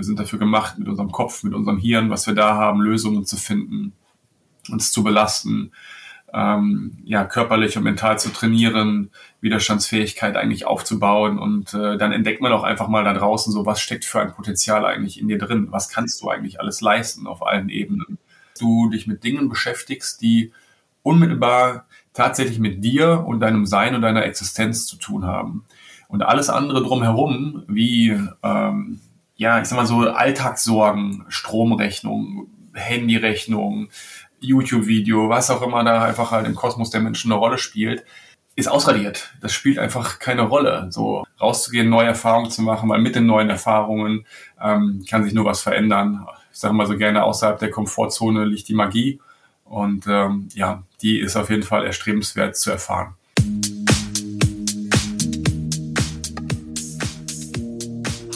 Wir sind dafür gemacht, mit unserem Kopf, mit unserem Hirn, was wir da haben, Lösungen zu finden, uns zu belasten, ähm, ja, körperlich und mental zu trainieren, Widerstandsfähigkeit eigentlich aufzubauen und äh, dann entdeckt man auch einfach mal da draußen so, was steckt für ein Potenzial eigentlich in dir drin? Was kannst du eigentlich alles leisten auf allen Ebenen? Du dich mit Dingen beschäftigst, die unmittelbar tatsächlich mit dir und deinem Sein und deiner Existenz zu tun haben. Und alles andere drumherum, wie, ähm, ja, ich sag mal so Alltagssorgen, Stromrechnung, Handyrechnung, YouTube-Video, was auch immer da einfach halt im Kosmos der Menschen eine Rolle spielt, ist ausradiert. Das spielt einfach keine Rolle. So rauszugehen, neue Erfahrungen zu machen, weil mit den neuen Erfahrungen ähm, kann sich nur was verändern. Ich sage mal so gerne, außerhalb der Komfortzone liegt die Magie. Und ähm, ja, die ist auf jeden Fall erstrebenswert zu erfahren.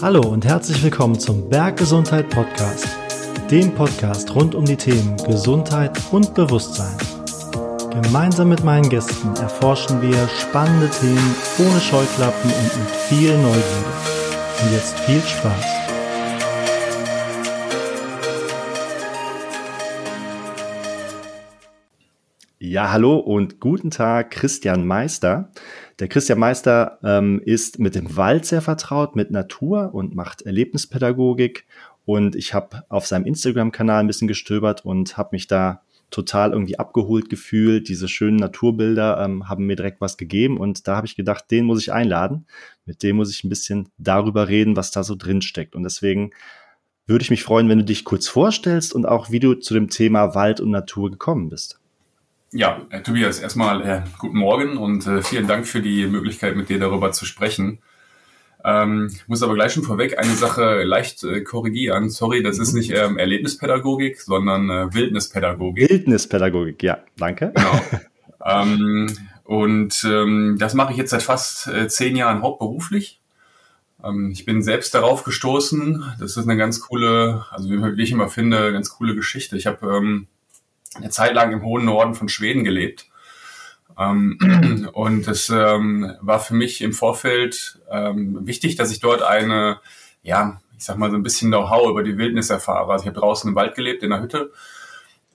Hallo und herzlich willkommen zum Berggesundheit Podcast, dem Podcast rund um die Themen Gesundheit und Bewusstsein. Gemeinsam mit meinen Gästen erforschen wir spannende Themen ohne Scheuklappen und mit viel Neugierde. Und jetzt viel Spaß. Ja, hallo und guten Tag, Christian Meister. Der Christian Meister ähm, ist mit dem Wald sehr vertraut, mit Natur und macht Erlebnispädagogik. Und ich habe auf seinem Instagram-Kanal ein bisschen gestöbert und habe mich da total irgendwie abgeholt gefühlt. Diese schönen Naturbilder ähm, haben mir direkt was gegeben und da habe ich gedacht, den muss ich einladen. Mit dem muss ich ein bisschen darüber reden, was da so drin steckt. Und deswegen würde ich mich freuen, wenn du dich kurz vorstellst und auch wie du zu dem Thema Wald und Natur gekommen bist. Ja, äh, Tobias, erstmal äh, guten Morgen und äh, vielen Dank für die Möglichkeit, mit dir darüber zu sprechen. Ähm, muss aber gleich schon vorweg eine Sache leicht äh, korrigieren. Sorry, das ist mhm. nicht ähm, Erlebnispädagogik, sondern äh, Wildnispädagogik. Wildnispädagogik, ja, danke. Genau. ähm, und ähm, das mache ich jetzt seit fast äh, zehn Jahren hauptberuflich. Ähm, ich bin selbst darauf gestoßen. Das ist eine ganz coole, also wie ich immer finde, ganz coole Geschichte. Ich habe ähm, eine Zeit lang im hohen Norden von Schweden gelebt. Ähm, und es ähm, war für mich im Vorfeld ähm, wichtig, dass ich dort eine, ja, ich sag mal so ein bisschen Know-how über die Wildnis erfahre. Also ich habe draußen im Wald gelebt, in der Hütte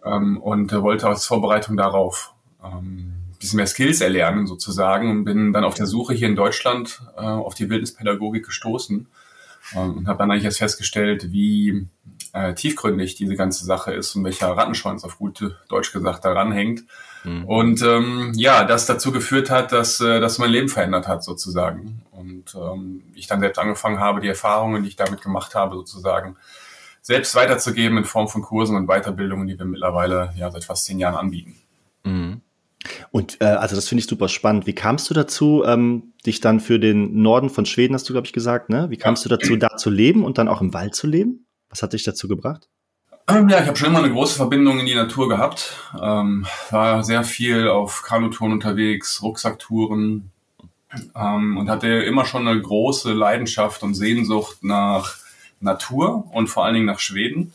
und äh, wollte als Vorbereitung darauf ein bisschen mehr Skills erlernen sozusagen und bin dann auf der Suche hier in Deutschland äh, auf die Wildnispädagogik gestoßen und habe dann eigentlich erst festgestellt, wie äh, tiefgründig diese ganze Sache ist und welcher Rattenschwanz auf gut Deutsch gesagt daran hängt. Mhm. Und ähm, ja, das dazu geführt hat, dass, äh, dass mein Leben verändert hat sozusagen. Und ähm, ich dann selbst angefangen habe, die Erfahrungen, die ich damit gemacht habe, sozusagen selbst weiterzugeben in Form von Kursen und Weiterbildungen, die wir mittlerweile ja seit fast zehn Jahren anbieten. Mhm. Und äh, also das finde ich super spannend. Wie kamst du dazu, ähm, dich dann für den Norden von Schweden, hast du, glaube ich, gesagt, ne? Wie kamst ja. du dazu, da zu leben und dann auch im Wald zu leben? Was hat dich dazu gebracht? Ähm, ja, ich habe schon immer eine große Verbindung in die Natur gehabt. Ähm, war sehr viel auf Kanutouren unterwegs, Rucksacktouren ähm, und hatte immer schon eine große Leidenschaft und Sehnsucht nach Natur und vor allen Dingen nach Schweden.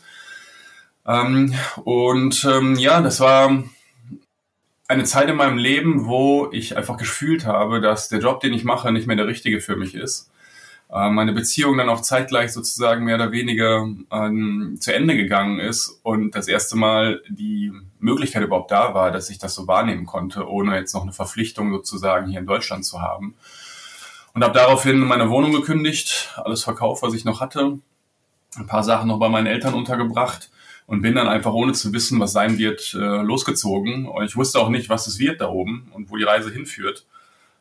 Ähm, und ähm, ja, das war eine Zeit in meinem Leben, wo ich einfach gefühlt habe, dass der Job, den ich mache, nicht mehr der richtige für mich ist äh, meine Beziehung dann auch zeitgleich sozusagen mehr oder weniger ähm, zu Ende gegangen ist und das erste Mal die Möglichkeit überhaupt da war, dass ich das so wahrnehmen konnte, ohne jetzt noch eine Verpflichtung sozusagen hier in Deutschland zu haben. Und habe daraufhin meine Wohnung gekündigt, alles verkauft, was ich noch hatte, ein paar Sachen noch bei meinen Eltern untergebracht und bin dann einfach ohne zu wissen, was sein wird, äh, losgezogen. Und ich wusste auch nicht, was es wird da oben und wo die Reise hinführt.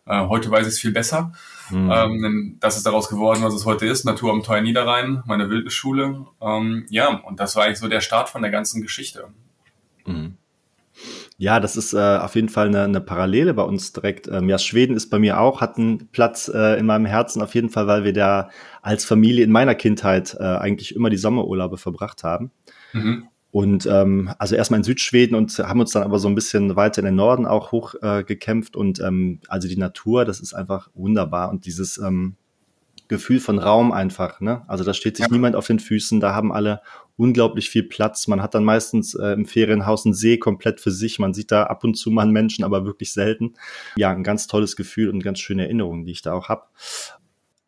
Äh, heute weiß ich es viel besser. Mhm. Ähm, das ist daraus geworden, was es heute ist. Natur am Teuer Niederrhein, meine Wildnisschule. Ähm, ja, und das war eigentlich so der Start von der ganzen Geschichte. Mhm. Ja, das ist äh, auf jeden Fall eine, eine Parallele bei uns direkt. Ähm, ja, Schweden ist bei mir auch, hat einen Platz äh, in meinem Herzen auf jeden Fall, weil wir da als Familie in meiner Kindheit äh, eigentlich immer die Sommerurlaube verbracht haben. Mhm. Und ähm, also erstmal in Südschweden und haben uns dann aber so ein bisschen weiter in den Norden auch hoch äh, gekämpft. Und ähm, also die Natur, das ist einfach wunderbar. Und dieses ähm, Gefühl von Raum einfach, ne? Also da steht sich ja. niemand auf den Füßen, da haben alle unglaublich viel Platz. Man hat dann meistens äh, im Ferienhaus einen See komplett für sich. Man sieht da ab und zu mal einen Menschen, aber wirklich selten. Ja, ein ganz tolles Gefühl und ganz schöne Erinnerungen, die ich da auch hab.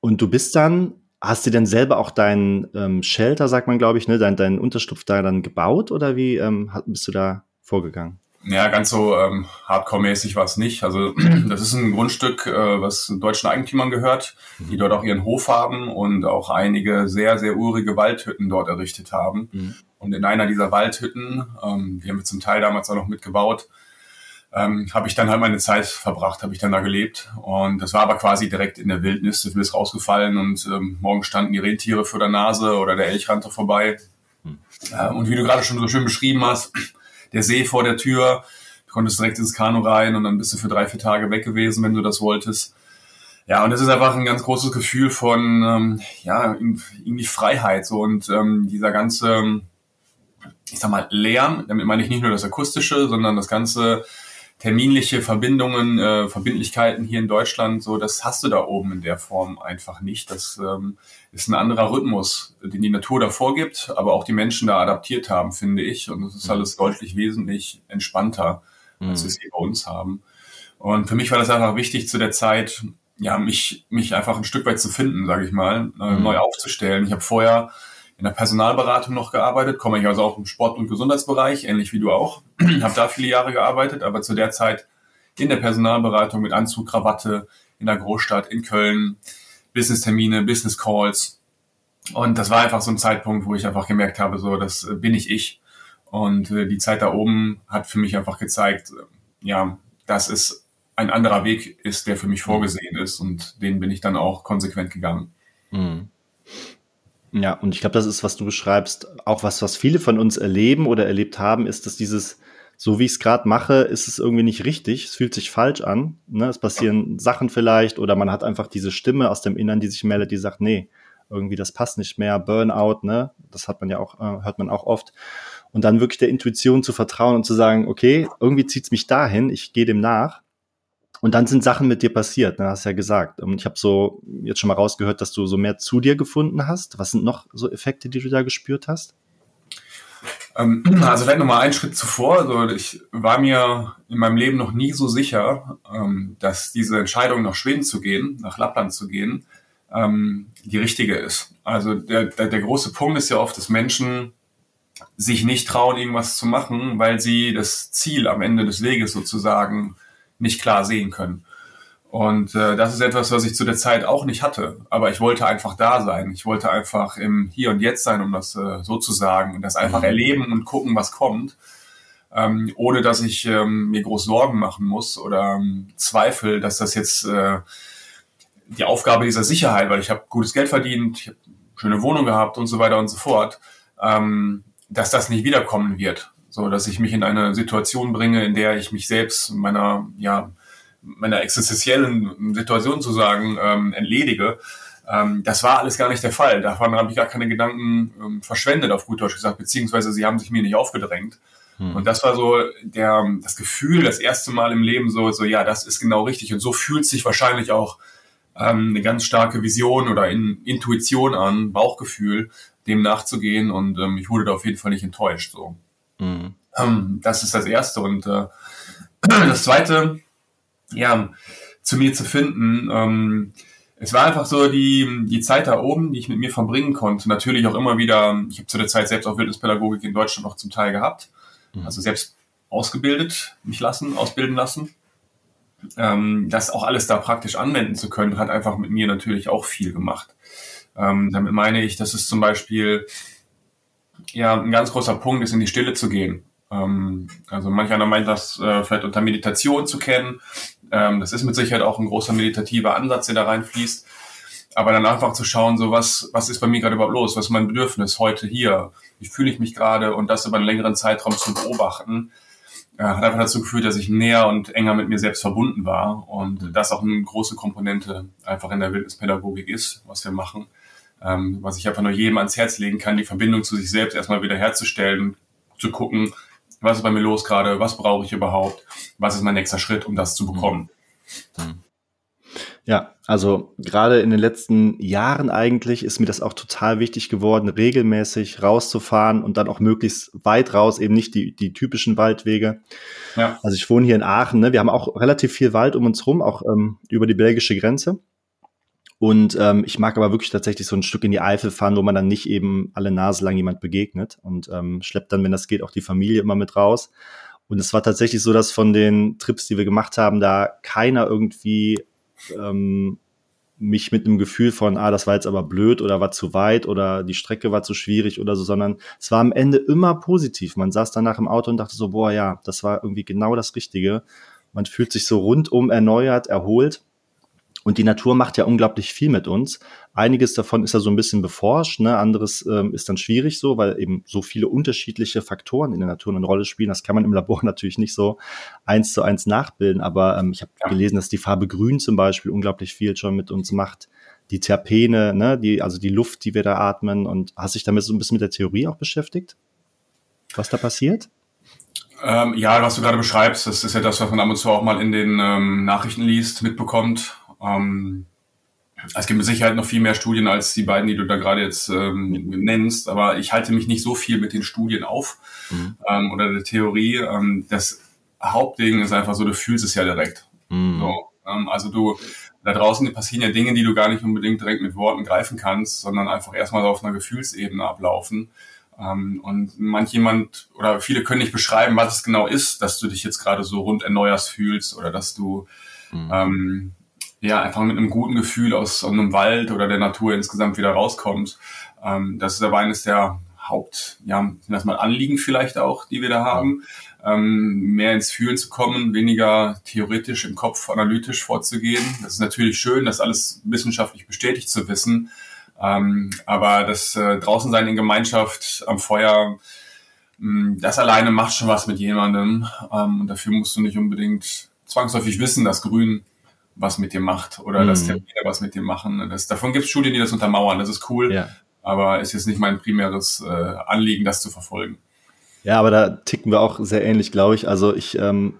Und du bist dann Hast du denn selber auch deinen ähm, Shelter, sagt man, glaube ich, ne, deinen dein Unterstupf da dann gebaut oder wie ähm, bist du da vorgegangen? Ja, ganz so ähm, Hardcore-mäßig war es nicht. Also das ist ein Grundstück, äh, was deutschen Eigentümern gehört, die mhm. dort auch ihren Hof haben und auch einige sehr, sehr urige Waldhütten dort errichtet haben. Mhm. Und in einer dieser Waldhütten, ähm, die haben wir zum Teil damals auch noch mitgebaut, ähm, habe ich dann halt meine Zeit verbracht, habe ich dann da gelebt. Und das war aber quasi direkt in der Wildnis. Du bist rausgefallen und ähm, morgen standen die Rentiere vor der Nase oder der Elch rannte vorbei. Mhm. Äh, und wie du gerade schon so schön beschrieben hast, der See vor der Tür. Du konntest direkt ins Kanu rein und dann bist du für drei, vier Tage weg gewesen, wenn du das wolltest. Ja, und das ist einfach ein ganz großes Gefühl von, ähm, ja, irgendwie Freiheit, so und ähm, dieser ganze, ich sag mal, Lärm, damit meine ich nicht nur das Akustische, sondern das ganze terminliche Verbindungen, äh, Verbindlichkeiten hier in Deutschland, so das hast du da oben in der Form einfach nicht. Das ähm, ist ein anderer Rhythmus, den die Natur da vorgibt, aber auch die Menschen da adaptiert haben, finde ich. Und es ist mhm. alles deutlich wesentlich entspannter, als wir es hier bei uns haben. Und für mich war das einfach wichtig zu der Zeit, ja, mich, mich einfach ein Stück weit zu finden, sage ich mal, äh, mhm. neu aufzustellen. Ich habe vorher in der Personalberatung noch gearbeitet, komme ich also auch im Sport- und Gesundheitsbereich, ähnlich wie du auch. habe da viele Jahre gearbeitet, aber zu der Zeit in der Personalberatung mit Anzug, Krawatte in der Großstadt in Köln, Business-Termine, Business-Calls. Und das war einfach so ein Zeitpunkt, wo ich einfach gemerkt habe, so, das äh, bin ich ich. Und äh, die Zeit da oben hat für mich einfach gezeigt, äh, ja, dass es ein anderer Weg ist, der für mich vorgesehen ist. Und den bin ich dann auch konsequent gegangen. Mhm. Ja, und ich glaube, das ist, was du beschreibst, auch was, was viele von uns erleben oder erlebt haben, ist, dass dieses, so wie ich es gerade mache, ist es irgendwie nicht richtig. Es fühlt sich falsch an. Ne? Es passieren Sachen vielleicht oder man hat einfach diese Stimme aus dem Innern, die sich meldet, die sagt, nee, irgendwie das passt nicht mehr, Burnout, ne? Das hat man ja auch, äh, hört man auch oft. Und dann wirklich der Intuition zu vertrauen und zu sagen, okay, irgendwie zieht's mich dahin, ich gehe dem nach. Und dann sind Sachen mit dir passiert, ne, hast ja gesagt. Und ich habe so jetzt schon mal rausgehört, dass du so mehr zu dir gefunden hast. Was sind noch so Effekte, die du da gespürt hast? Ähm, also vielleicht nochmal einen Schritt zuvor. Also ich war mir in meinem Leben noch nie so sicher, ähm, dass diese Entscheidung nach Schweden zu gehen, nach Lappland zu gehen, ähm, die richtige ist. Also der, der, der große Punkt ist ja oft, dass Menschen sich nicht trauen, irgendwas zu machen, weil sie das Ziel am Ende des Weges sozusagen nicht klar sehen können. Und äh, das ist etwas, was ich zu der Zeit auch nicht hatte. Aber ich wollte einfach da sein. Ich wollte einfach im Hier und Jetzt sein, um das äh, so zu sagen. Und das einfach mhm. erleben und gucken, was kommt. Ähm, ohne dass ich ähm, mir groß Sorgen machen muss oder ähm, Zweifel, dass das jetzt äh, die Aufgabe dieser Sicherheit, weil ich habe gutes Geld verdient, ich habe schöne Wohnung gehabt und so weiter und so fort, ähm, dass das nicht wiederkommen wird so dass ich mich in eine Situation bringe, in der ich mich selbst meiner, ja, meiner existenziellen Situation zu sagen, ähm, entledige. Ähm, das war alles gar nicht der Fall. Davon habe ich gar keine Gedanken ähm, verschwendet, auf gut Deutsch gesagt, beziehungsweise sie haben sich mir nicht aufgedrängt. Hm. Und das war so der, das Gefühl, das erste Mal im Leben so, so, ja, das ist genau richtig. Und so fühlt sich wahrscheinlich auch ähm, eine ganz starke Vision oder in, Intuition an, Bauchgefühl, dem nachzugehen. Und ähm, ich wurde da auf jeden Fall nicht enttäuscht. So. Mhm. Ähm, das ist das Erste. Und äh, das Zweite, ja, zu mir zu finden, ähm, es war einfach so die, die Zeit da oben, die ich mit mir verbringen konnte. Natürlich auch immer wieder, ich habe zu der Zeit selbst auch Wildnispädagogik in Deutschland noch zum Teil gehabt. Mhm. Also selbst ausgebildet, mich lassen, ausbilden lassen. Ähm, das auch alles da praktisch anwenden zu können, hat einfach mit mir natürlich auch viel gemacht. Ähm, damit meine ich, dass es zum Beispiel ja ein ganz großer Punkt ist, in die Stille zu gehen. Ähm, also manch einer meint das äh, vielleicht unter Meditation zu kennen. Ähm, das ist mit Sicherheit auch ein großer meditativer Ansatz, der da reinfließt. Aber dann einfach zu schauen, so was, was ist bei mir gerade überhaupt los? Was ist mein Bedürfnis heute hier? Wie fühle ich mich gerade? Und das über einen längeren Zeitraum zu beobachten, äh, hat einfach dazu geführt, dass ich näher und enger mit mir selbst verbunden war. Und das auch eine große Komponente einfach in der Wildnispädagogik ist, was wir machen ähm, was ich einfach nur jedem ans Herz legen kann, die Verbindung zu sich selbst erstmal wieder herzustellen, zu gucken, was ist bei mir los gerade, was brauche ich überhaupt, was ist mein nächster Schritt, um das zu bekommen. Mhm. Ja, also gerade in den letzten Jahren eigentlich ist mir das auch total wichtig geworden, regelmäßig rauszufahren und dann auch möglichst weit raus, eben nicht die, die typischen Waldwege. Ja. Also ich wohne hier in Aachen, ne? wir haben auch relativ viel Wald um uns rum, auch ähm, über die belgische Grenze. Und ähm, ich mag aber wirklich tatsächlich so ein Stück in die Eifel fahren, wo man dann nicht eben alle Nase lang jemand begegnet und ähm, schleppt dann, wenn das geht, auch die Familie immer mit raus. Und es war tatsächlich so, dass von den Trips, die wir gemacht haben, da keiner irgendwie ähm, mich mit einem Gefühl von, ah, das war jetzt aber blöd oder war zu weit oder die Strecke war zu schwierig oder so, sondern es war am Ende immer positiv. Man saß danach im Auto und dachte so, boah, ja, das war irgendwie genau das Richtige. Man fühlt sich so rundum erneuert, erholt. Und die Natur macht ja unglaublich viel mit uns. Einiges davon ist ja so ein bisschen beforscht, ne? anderes ähm, ist dann schwierig so, weil eben so viele unterschiedliche Faktoren in der Natur eine Rolle spielen. Das kann man im Labor natürlich nicht so eins zu eins nachbilden. Aber ähm, ich habe ja. gelesen, dass die Farbe Grün zum Beispiel unglaublich viel schon mit uns macht. Die Terpene, ne? die, also die Luft, die wir da atmen. Und hast dich damit so ein bisschen mit der Theorie auch beschäftigt? Was da passiert? Ähm, ja, was du gerade beschreibst, das ist ja das, was man ab und zu auch mal in den ähm, Nachrichten liest, mitbekommt. Ähm, es gibt mit Sicherheit noch viel mehr Studien als die beiden, die du da gerade jetzt ähm, nennst, aber ich halte mich nicht so viel mit den Studien auf mhm. ähm, oder der Theorie. Ähm, das Hauptding ist einfach so, du fühlst es ja direkt. Mhm. So, ähm, also du, da draußen passieren ja Dinge, die du gar nicht unbedingt direkt mit Worten greifen kannst, sondern einfach erstmal auf einer Gefühlsebene ablaufen. Ähm, und manch jemand oder viele können nicht beschreiben, was es genau ist, dass du dich jetzt gerade so rund erneuerst fühlst oder dass du mhm. Ja einfach mit einem guten Gefühl aus, einem Wald oder der Natur insgesamt wieder rauskommst. Ähm, das ist aber eines der Haupt, ja, sind das mal Anliegen vielleicht auch, die wir da haben, ähm, mehr ins Fühlen zu kommen, weniger theoretisch im Kopf analytisch vorzugehen. Das ist natürlich schön, das alles wissenschaftlich bestätigt zu wissen, ähm, aber das äh, draußen sein in Gemeinschaft am Feuer, mh, hm, das alleine macht schon was mit jemandem. Ähm, und dafür musst du nicht unbedingt zwangsläufig wissen, dass Grün was mit dir macht oder mhm. dass Termine was mit dir machen. Das, davon gibt es Studien, die das untermauern. Das ist cool, ja. aber ist jetzt nicht mein primäres äh, Anliegen, das zu verfolgen. Ja, aber da ticken wir auch sehr ähnlich, glaube ich. Also ich ähm,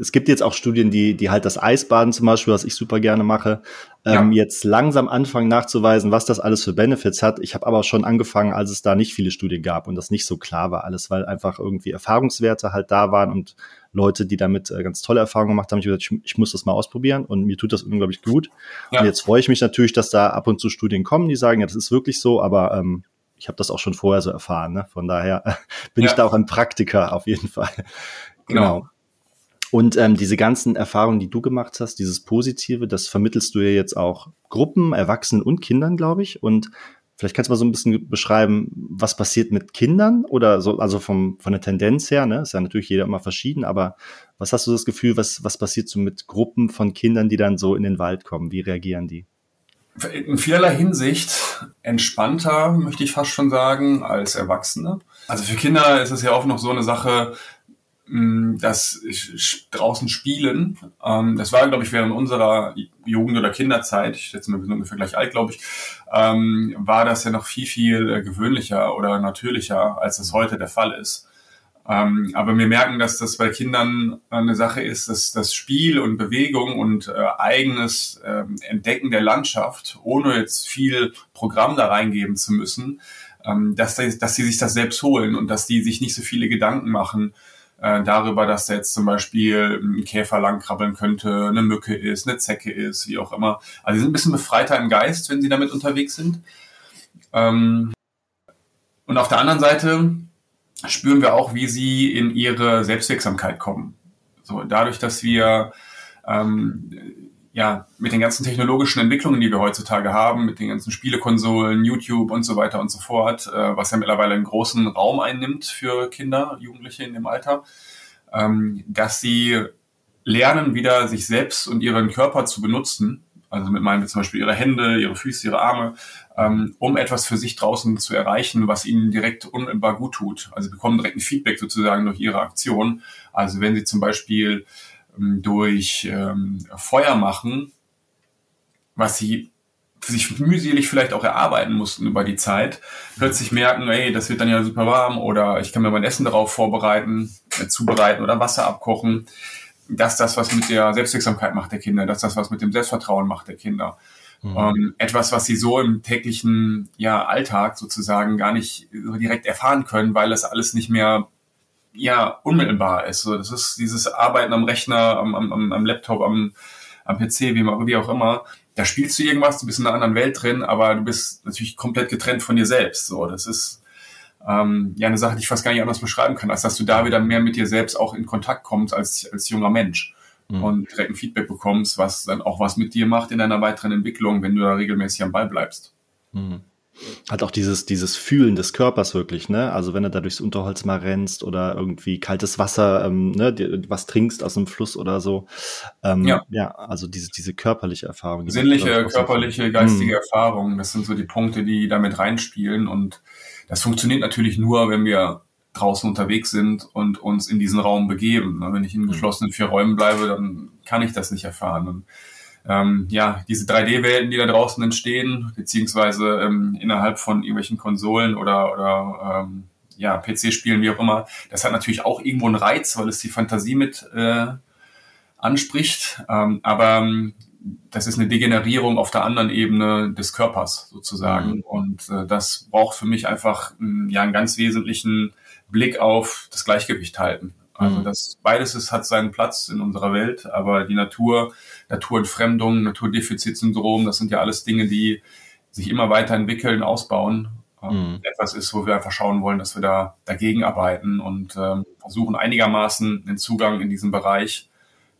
es gibt jetzt auch Studien, die, die halt das Eisbaden zum Beispiel, was ich super gerne mache, ähm, ja. jetzt langsam anfangen nachzuweisen, was das alles für Benefits hat. Ich habe aber schon angefangen, als es da nicht viele Studien gab und das nicht so klar war alles, weil einfach irgendwie Erfahrungswerte halt da waren und Leute, die damit äh, ganz tolle Erfahrungen gemacht haben, ich gesagt, ich, ich muss das mal ausprobieren und mir tut das unglaublich gut. Ja. Und jetzt freue ich mich natürlich, dass da ab und zu Studien kommen, die sagen, ja, das ist wirklich so, aber ähm, ich habe das auch schon vorher so erfahren. Ne? Von daher bin ja. ich da auch ein Praktiker auf jeden Fall. genau. genau. Und ähm, diese ganzen Erfahrungen, die du gemacht hast, dieses Positive, das vermittelst du ja jetzt auch Gruppen, Erwachsenen und Kindern, glaube ich. Und vielleicht kannst du mal so ein bisschen beschreiben, was passiert mit Kindern oder so, also vom, von der Tendenz her, ne? Ist ja natürlich jeder immer verschieden, aber was hast du das Gefühl, was, was passiert so mit Gruppen von Kindern, die dann so in den Wald kommen? Wie reagieren die? In vielerlei Hinsicht entspannter, möchte ich fast schon sagen, als Erwachsene. Also für Kinder ist es ja oft noch so eine Sache, das draußen spielen, ähm, das war, glaube ich, während unserer Jugend- oder Kinderzeit, ich schätze mal, wir sind ungefähr gleich alt, glaube ich, ähm, war das ja noch viel, viel äh, gewöhnlicher oder natürlicher, als das heute der Fall ist. Ähm, aber wir merken, dass das bei Kindern eine Sache ist, dass das Spiel und Bewegung und äh, eigenes Entdecken der Landschaft, ohne jetzt viel Programm da reingeben zu müssen, dass, dass sie sich das selbst holen und dass die sich nicht so viele Gedanken machen, äh, darüber, dass da jetzt zum Beispiel ein Käfer langkrabbeln könnte, eine Mücke ist, eine Zecke ist, wie auch immer. Also sie sind ein bisschen befreiter im Geist, wenn sie damit unterwegs sind. Ähm, und auf der anderen Seite spüren wir auch, wie sie in ihre Selbstwirksamkeit kommen. So, dadurch, dass wir ähm, ja, mit den ganzen technologischen Entwicklungen, die wir heutzutage haben, mit den ganzen Spielekonsolen, YouTube und so weiter und so fort, äh, was ja mittlerweile einen großen Raum einnimmt für Kinder, Jugendliche in dem Alter, ähm, dass sie lernen, wieder sich selbst und ihren Körper zu benutzen, also mit meinen zum Beispiel ihre Hände, ihre Füße, ihre Arme, ähm, um etwas für sich draußen zu erreichen, was ihnen direkt unmittelbar gut tut. Also bekommen direkt ein Feedback sozusagen durch ihre Aktion. Also wenn sie zum Beispiel durch ähm, Feuer machen, was sie sich mühselig vielleicht auch erarbeiten mussten über die Zeit, plötzlich merken, ey, das wird dann ja super warm oder ich kann mir mein Essen darauf vorbereiten, äh, zubereiten oder Wasser abkochen. Das das, was mit der Selbstwirksamkeit macht der Kinder, das das, was mit dem Selbstvertrauen macht der Kinder. Mhm. Ähm, etwas, was sie so im täglichen ja, Alltag sozusagen gar nicht so direkt erfahren können, weil das alles nicht mehr ja unmittelbar ist. So, das ist dieses Arbeiten am Rechner, am, am, am Laptop, am, am PC, wie, wie auch immer. da spielst du irgendwas, du bist in einer anderen Welt drin, aber du bist natürlich komplett getrennt von dir selbst. So, das ist ähm, ja eine Sache, die ich fast gar nicht anders beschreiben kann, als dass du da wieder mehr mit dir selbst auch in Kontakt kommst als, als junger Mensch mhm. und direkt ein Feedback bekommst, was dann auch was mit dir macht in deiner weiteren Entwicklung, wenn du da regelmäßig am Ball bleibst. Mhm halt auch dieses, dieses Fühlen des Körpers wirklich, ne? Also wenn du da durchs Unterholz mal rennst oder irgendwie kaltes Wasser, ähm, ne, was trinkst aus dem Fluss oder so. Ähm, ja. ja, also diese, diese körperliche Erfahrung. Die Sinnliche, körperliche, geistige hm. Erfahrung, das sind so die Punkte, die damit reinspielen. Und das funktioniert natürlich nur, wenn wir draußen unterwegs sind und uns in diesen Raum begeben. Ne? Wenn ich in hm. geschlossenen vier Räumen bleibe, dann kann ich das nicht erfahren. Und ähm, ja, diese 3D-Welten, die da draußen entstehen, beziehungsweise ähm, innerhalb von irgendwelchen Konsolen oder, oder ähm, ja, PC-Spielen, wie auch immer, das hat natürlich auch irgendwo einen Reiz, weil es die Fantasie mit äh, anspricht. Ähm, aber ähm, das ist eine Degenerierung auf der anderen Ebene des Körpers sozusagen. Mhm. Und äh, das braucht für mich einfach ja einen ganz wesentlichen Blick auf das Gleichgewicht halten. Also mhm. das beides ist, hat seinen Platz in unserer Welt, aber die Natur, Naturentfremdung, Naturdefizitsyndrom, das sind ja alles Dinge, die sich immer weiterentwickeln, ausbauen. Ähm, mhm. Etwas ist, wo wir einfach schauen wollen, dass wir da dagegen arbeiten und ähm, versuchen einigermaßen den Zugang in diesen Bereich,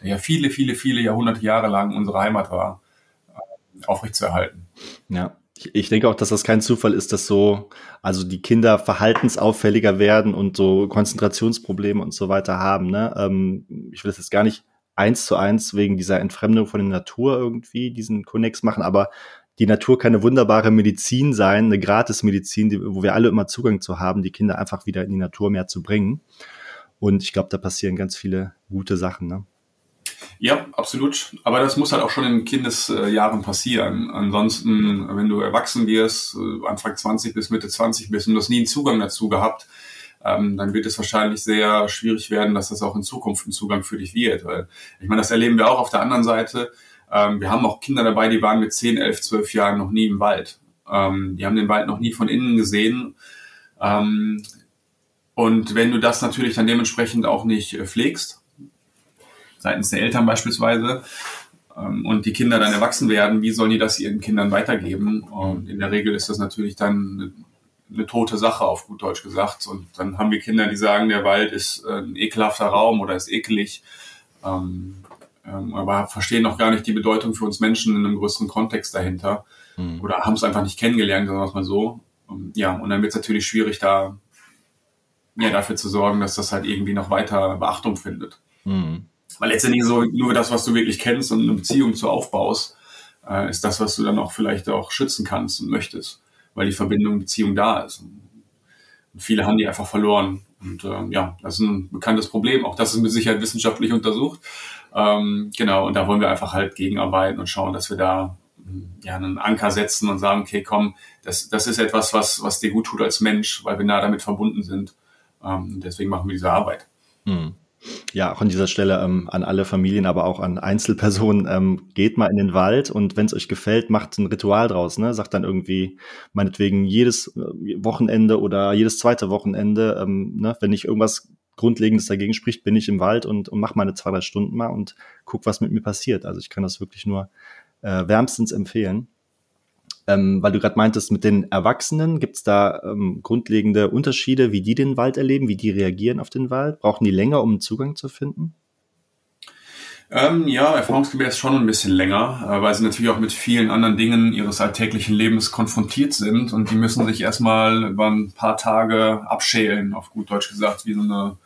der ja viele, viele, viele Jahrhunderte Jahre lang unsere Heimat war, äh, aufrechtzuerhalten. Ja, ich denke auch, dass das kein Zufall ist, dass so, also die Kinder verhaltensauffälliger werden und so Konzentrationsprobleme und so weiter haben. Ne? Ähm, ich will das jetzt gar nicht eins zu eins wegen dieser Entfremdung von der Natur irgendwie diesen Konnex machen, aber die Natur kann eine wunderbare Medizin sein, eine Gratismedizin, die, wo wir alle immer Zugang zu haben, die Kinder einfach wieder in die Natur mehr zu bringen. Und ich glaube, da passieren ganz viele gute Sachen. Ne? Ja, absolut. Aber das muss halt auch schon in Kindesjahren passieren. Ansonsten, wenn du erwachsen wirst, äh, Anfang 20 bis Mitte 20 bist und du hast nie einen Zugang dazu gehabt, ähm, dann wird es wahrscheinlich sehr schwierig werden, dass das auch in Zukunft ein Zugang für dich wird. Weil ich meine, das erleben wir auch auf der anderen Seite. Ähm, wir haben auch Kinder dabei, die waren mit 10, 11, 12 Jahren noch nie im Wald. Ähm, die haben den Wald noch nie von innen gesehen. und wenn du das natürlich dann dementsprechend auch nicht äh, pflegst, seitens der Eltern beispielsweise, ähm, und die Kinder dann erwachsen werden, wie sollen die das ihren Kindern weitergeben? Und in der Regel ist das natürlich dann eine, eine tote Sache, auf gut Deutsch gesagt. Und dann haben wir Kinder, die sagen, der Wald ist äh, ein ekelhafter Raum oder ist ekelig. Ähm, ähm, aber verstehen noch gar nicht die Bedeutung für uns Menschen in einem größeren Kontext dahinter. Mhm. Oder haben es einfach nicht kennengelernt, sagen wir es mal so. ja, und dann wird es natürlich schwierig, da ja, dafür zu sorgen, dass das halt irgendwie noch weiter Beachtung findet. Mhm. Weil letztendlich so nur das, was du wirklich kennst und eine Beziehung zu aufbaust, äh, ist das, was du dann auch vielleicht auch schützen kannst und möchtest, weil die Verbindung, Beziehung da ist. Und viele haben die einfach verloren. Und äh, ja, das ist ein bekanntes Problem. Auch das ist mit Sicherheit wissenschaftlich untersucht. Ähm, genau, und da wollen wir einfach halt gegenarbeiten und schauen, dass wir da ja, einen Anker setzen und sagen, okay, komm, das, das ist etwas, was, was dir gut tut als Mensch, weil wir nah damit verbunden sind. Ähm, deswegen machen wir diese Arbeit. Hm. Ja, auch an dieser Stelle ähm, an alle Familien, aber auch an Einzelpersonen, ähm, geht mal in den Wald und wenn es euch gefällt, macht ein Ritual draus, ne? Sagt dann irgendwie, meinetwegen jedes äh, Wochenende oder jedes zweite Wochenende, ähm, ne? wenn nicht irgendwas Grundlegendes dagegen spricht, bin ich im Wald und, und mache meine zwei, drei Stunden mal und guck, was mit mir passiert. Also ich kann das wirklich nur äh, wärmstens empfehlen. Ähm, weil du gerade meintest, mit den Erwachsenen, gibt es da ähm, grundlegende Unterschiede, wie die den Wald erleben, wie die reagieren auf den Wald? Brauchen die länger, um einen Zugang zu finden? Ähm, ja, erfahrungsgemäß schon ein bisschen länger, äh, weil sie natürlich auch mit vielen anderen Dingen ihres alltäglichen Lebens konfrontiert sind und die müssen sich erstmal über ein paar Tage abschälen, auf gut Deutsch gesagt, wie so eine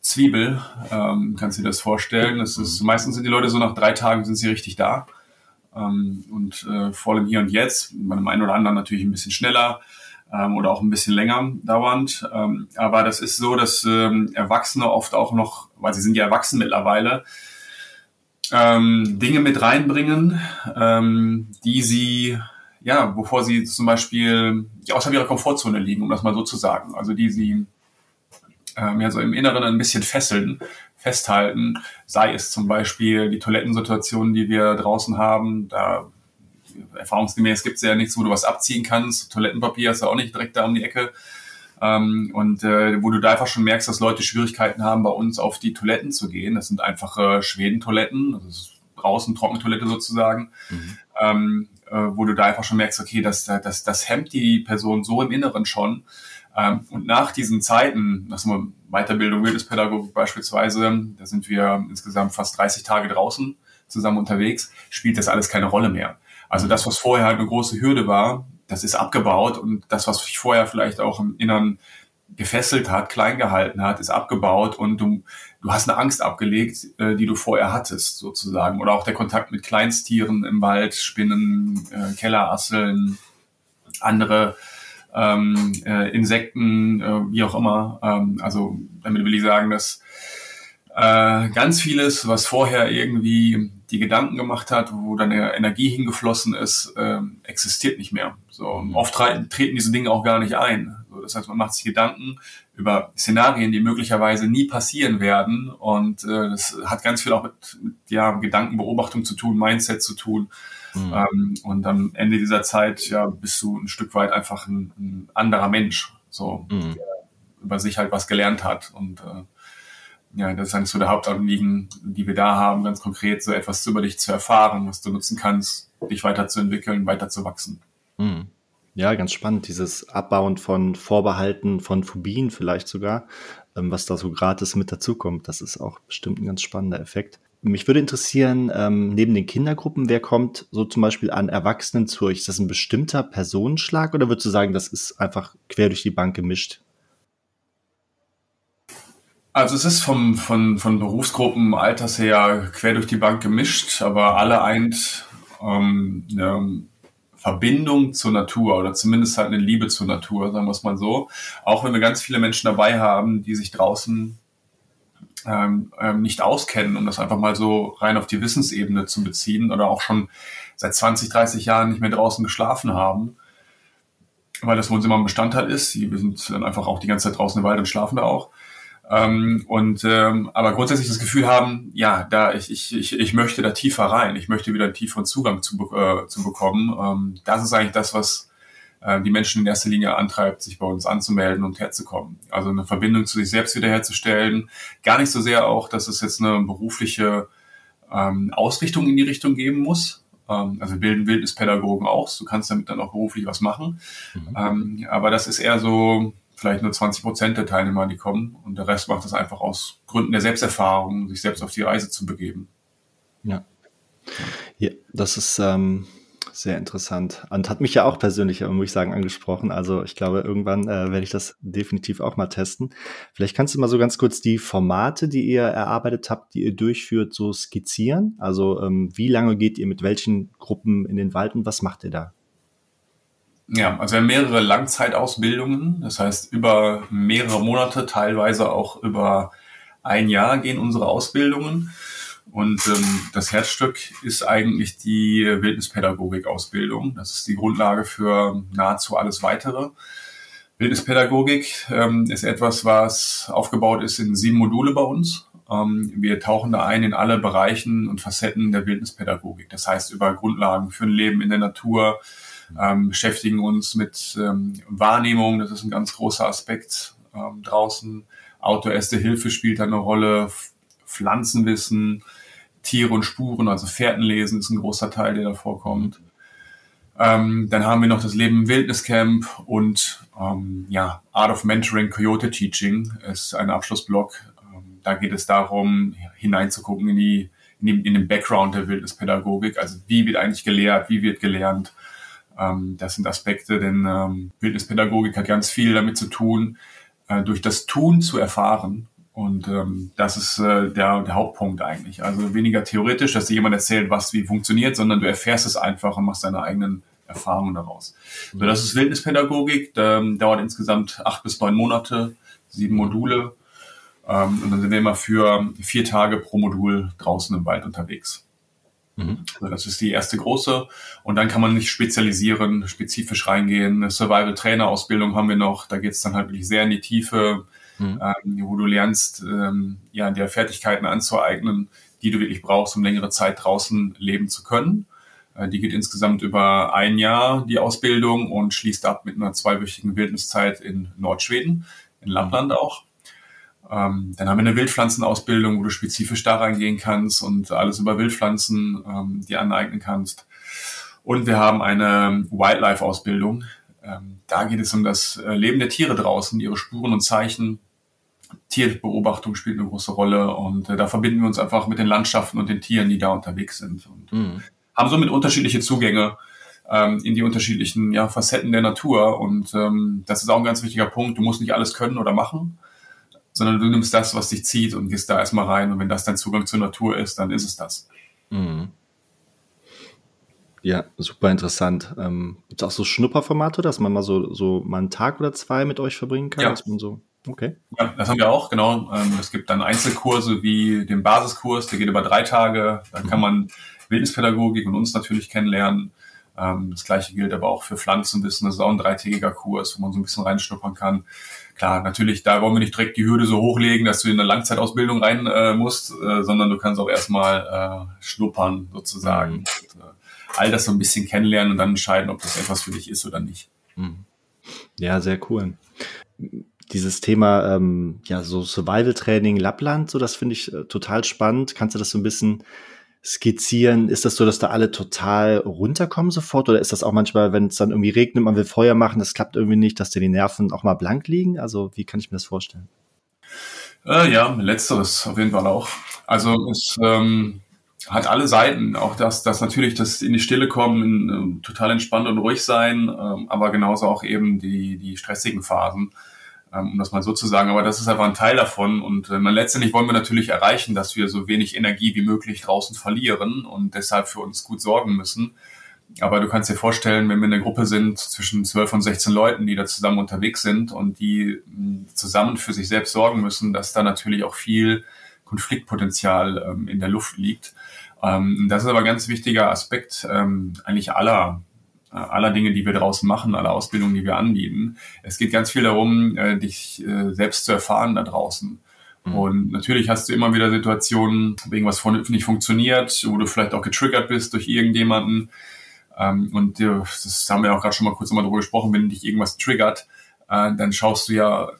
Zwiebel. Ähm, kannst du dir das vorstellen? Das ist, meistens sind die Leute so nach drei Tagen sind sie richtig da ähm, und äh, vor allem hier und jetzt, bei einem einen oder anderen natürlich ein bisschen schneller ähm, oder auch ein bisschen länger dauernd. Ähm, aber das ist so, dass ähm, Erwachsene oft auch noch, weil sie sind ja erwachsen mittlerweile, ähm, Dinge mit reinbringen, ähm, die sie ja, bevor sie zum Beispiel ja, außerhalb ihrer Komfortzone liegen, um das mal so zu sagen. Also die sie ähm, ja so im Inneren ein bisschen fesseln, festhalten. Sei es zum Beispiel die Toilettensituation, die wir draußen haben. Da erfahrungsgemäß gibt es ja nichts, wo du was abziehen kannst. Toilettenpapier ist ja auch nicht direkt da um die Ecke. Ähm, und äh, wo du da einfach schon merkst, dass Leute Schwierigkeiten haben, bei uns auf die Toiletten zu gehen. Das sind einfache Schwedentoiletten, das ist draußen Trockentoilette sozusagen. Mhm. ähm, äh, wo du da einfach schon merkst, okay, das, das, das hemmt die Person so im Inneren schon. Ähm, und nach diesen Zeiten, nach so einer Weiterbildung Wildnispädagogik beispielsweise, da sind wir insgesamt fast 30 Tage draußen zusammen unterwegs, spielt das alles keine Rolle mehr. Also das, was vorher eine große Hürde war, das ist abgebaut und das, was sich vorher vielleicht auch im Innern gefesselt hat, klein gehalten hat, ist abgebaut und du, du hast eine Angst abgelegt, äh, die du vorher hattest, sozusagen. Oder auch der Kontakt mit Kleinstieren im Wald, Spinnen, äh, Kellerasseln, andere ähm, äh, Insekten, äh, wie auch immer. Ähm, also damit will ich sagen, dass äh, ganz vieles, was vorher irgendwie die Gedanken gemacht hat, wo deine Energie hingeflossen ist, äh, existiert nicht mehr. So mhm. oft treten diese Dinge auch gar nicht ein. So, das heißt, man macht sich Gedanken über Szenarien, die möglicherweise nie passieren werden. Und äh, das hat ganz viel auch mit, mit ja, Gedankenbeobachtung zu tun, Mindset zu tun. Mhm. Ähm, und am Ende dieser Zeit ja bist du ein Stück weit einfach ein, ein anderer Mensch, so mhm. der über sich halt was gelernt hat. Und äh, ja, das ist eigentlich so der Hauptanliegen, die wir da haben, ganz konkret so etwas über dich zu erfahren, was du nutzen kannst, dich weiterzuentwickeln, weiterzuwachsen. Mhm. Ja, ganz spannend, dieses Abbauen von Vorbehalten, von Phobien vielleicht sogar, ähm, was da so gratis mit dazukommt. Das ist auch bestimmt ein ganz spannender Effekt. Mich würde interessieren, ähm, neben den Kindergruppen, wer kommt so zum Beispiel an Erwachsenen zu euch? Ist das ein bestimmter Personenschlag oder würdest du sagen, das ist einfach quer durch die Bank gemischt? Also es ist vom, von, von Berufsgruppen, Alters her quer durch die Bank gemischt, aber alle eint ähm, eine Verbindung zur Natur oder zumindest halt eine Liebe zur Natur, sagen wir es mal so. Auch wenn wir ganz viele Menschen dabei haben, die sich draußen ähm, ähm, nicht auskennen, um das einfach mal so rein auf die Wissensebene zu beziehen oder auch schon seit 20, 30 Jahren nicht mehr draußen geschlafen haben, weil das Wohnzimmer ein Bestandteil ist. Wir sind dann einfach auch die ganze Zeit draußen im Wald und schlafen da auch. Ähm, und ähm, aber grundsätzlich das Gefühl haben, ja, da ich, ich, ich, ich möchte da tiefer rein, ich möchte wieder einen tieferen Zugang zu, äh, zu bekommen. Ähm, das ist eigentlich das, was äh, die Menschen in erster Linie antreibt, sich bei uns anzumelden und herzukommen. Also eine Verbindung zu sich selbst wiederherzustellen. Gar nicht so sehr auch, dass es jetzt eine berufliche ähm, Ausrichtung in die Richtung geben muss. Ähm, also bilden Wildnispädagogen auch. Du kannst damit dann auch beruflich was machen. Mhm. Ähm, aber das ist eher so vielleicht nur 20 Prozent der Teilnehmer, die kommen. Und der Rest macht das einfach aus Gründen der Selbsterfahrung, sich selbst auf die Reise zu begeben. Ja. Ja, das ist ähm, sehr interessant. Und hat mich ja auch persönlich, muss ich sagen, angesprochen. Also ich glaube, irgendwann äh, werde ich das definitiv auch mal testen. Vielleicht kannst du mal so ganz kurz die Formate, die ihr erarbeitet habt, die ihr durchführt, so skizzieren. Also ähm, wie lange geht ihr mit welchen Gruppen in den Wald und was macht ihr da? Ja, also wir haben mehrere Langzeitausbildungen, das heißt über mehrere Monate, teilweise auch über ein Jahr gehen unsere Ausbildungen. Und ähm, das Herzstück ist eigentlich die Wildnispädagogik-Ausbildung. Das ist die Grundlage für nahezu alles weitere. Wildnispädagogik ähm, ist etwas, was aufgebaut ist in sieben Module bei uns. Ähm, wir tauchen da ein in alle Bereichen und Facetten der Wildnispädagogik. Das heißt über Grundlagen für ein Leben in der Natur, ähm, beschäftigen uns mit ähm, Wahrnehmung, das ist ein ganz großer Aspekt ähm, draußen. Autoerste Hilfe spielt da eine Rolle, Pflanzenwissen, Tiere und Spuren, also Fährtenlesen ist ein großer Teil, der da vorkommt. Ähm, dann haben wir noch das Leben im Wildniscamp und ähm, ja, Art of Mentoring Coyote Teaching ist ein Abschlussblock. Ähm, da geht es darum, hineinzugucken in die, in, die, in den Background der Wildnispädagogik. Also wie wird eigentlich gelehrt, wie wird gelernt, ähm, das sind Aspekte, denn ähm, Bildnispädagogik hat ganz viel damit zu tun, äh, durch das Tun zu erfahren. Und ähm, das ist äh, der, der Hauptpunkt eigentlich. Also weniger theoretisch, dass dir jemand erzählt, was wie funktioniert, sondern du erfährst es einfach und machst deine eigenen Erfahrungen daraus. Mhm. So, das ist Wildnispädagogik, ähm, dauert insgesamt acht bis neun Monate, sieben Module. Ähm, und dann sind wir immer für vier Tage pro Modul draußen im Wald unterwegs. Mhm. Also das ist die erste große. Und dann kann man nicht spezialisieren, spezifisch reingehen. Eine Survival-Trainer-Ausbildung haben wir noch. Da geht es dann halt wirklich sehr in die Tiefe, mhm. ähm, wo du lernst, ähm, ja, dir Fertigkeiten anzueignen, die du wirklich brauchst, um längere Zeit draußen leben zu können. Äh, die geht insgesamt über ein Jahr, die Ausbildung, und schließt ab mit einer zweiwöchigen Wildniszeit in Nordschweden, in Lappland auch. Ähm, dann haben wir eine Wildpflanzenausbildung, wo du spezifisch da reingehen kannst und alles über Wildpflanzen ähm, dir aneignen kannst. Und wir haben eine Wildlife-Ausbildung. Ähm, da geht es um das äh, Leben der Tiere draußen, ihre Spuren und Zeichen. Tierbeobachtung spielt eine große Rolle und äh, da verbinden wir uns einfach mit den Landschaften und den Tieren, die da unterwegs sind. Und mhm. haben somit unterschiedliche Zugänge ähm, in die unterschiedlichen ja, Facetten der Natur. Und ähm, das ist auch ein ganz wichtiger Punkt. Du musst nicht alles können oder machen, sondern du nimmst das, was dich zieht und gehst da erstmal rein. Und wenn das dein Zugang zur Natur ist, dann ist es das. Mhm. Ja, super interessant. Ähm, Gibt es auch so Schnupperformate, dass man mal so, so mal einen Tag oder zwei mit euch verbringen kann? Ja. So, okay. Ja, das haben wir auch, genau. Ähm, es gibt dann Einzelkurse wie den Basiskurs, der geht über drei Tage. Da kann mhm. man Wildnispädagogik und uns natürlich kennenlernen. Ähm, das gleiche gilt aber auch für Pflanzenwissen. Das ist auch ein dreitägiger Kurs, wo man so ein bisschen reinschnuppern kann. Klar, natürlich, da wollen wir nicht direkt die Hürde so hochlegen, dass du in eine Langzeitausbildung rein äh, musst, äh, sondern du kannst auch erstmal äh, schnuppern sozusagen. Mhm. Und, äh, all das so ein bisschen kennenlernen und dann entscheiden, ob das etwas für dich ist oder nicht. Mhm. Ja, sehr cool. Dieses Thema, ähm, ja, so Survival-Training Lappland, so das finde ich äh, total spannend. Kannst du das so ein bisschen skizzieren? Ist das so, dass da alle total runterkommen sofort? Oder ist das auch manchmal, wenn es dann irgendwie regnet, man will Feuer machen, das klappt irgendwie nicht, dass dir die Nerven auch mal blank liegen? Also, wie kann ich mir das vorstellen? Äh, ja, letzteres auf jeden Fall auch. Also es ähm, hat alle Seiten. Auch das, das natürlich das in die Stille kommen, in, äh, total entspannt und ruhig sein, ähm, aber genauso auch eben die, die stressigen Phasen, um das mal so zu sagen. Aber das ist einfach ein Teil davon. Und äh, letztendlich wollen wir natürlich erreichen, dass wir so wenig Energie wie möglich draußen verlieren und deshalb für uns gut sorgen müssen. Aber du kannst dir vorstellen, wenn wir in einer Gruppe sind zwischen 12 und 16 Leuten, die da zusammen unterwegs sind und die zusammen für sich selbst sorgen müssen, dass da natürlich auch viel Konfliktpotenzial ähm, in der Luft liegt. Ähm, das ist aber ein ganz wichtiger Aspekt ähm, eigentlich aller aller Dinge, die wir draußen machen, aller Ausbildungen, die wir anbieten. Es geht ganz viel darum, äh, dich äh, selbst zu erfahren da draußen. Mhm. Und natürlich hast du immer wieder Situationen, wegen was nicht funktioniert, wo du vielleicht auch getriggert bist durch irgendjemanden. Ähm, und das haben wir auch gerade schon mal kurz nochmal drüber gesprochen, wenn dich irgendwas triggert, dann schaust du ja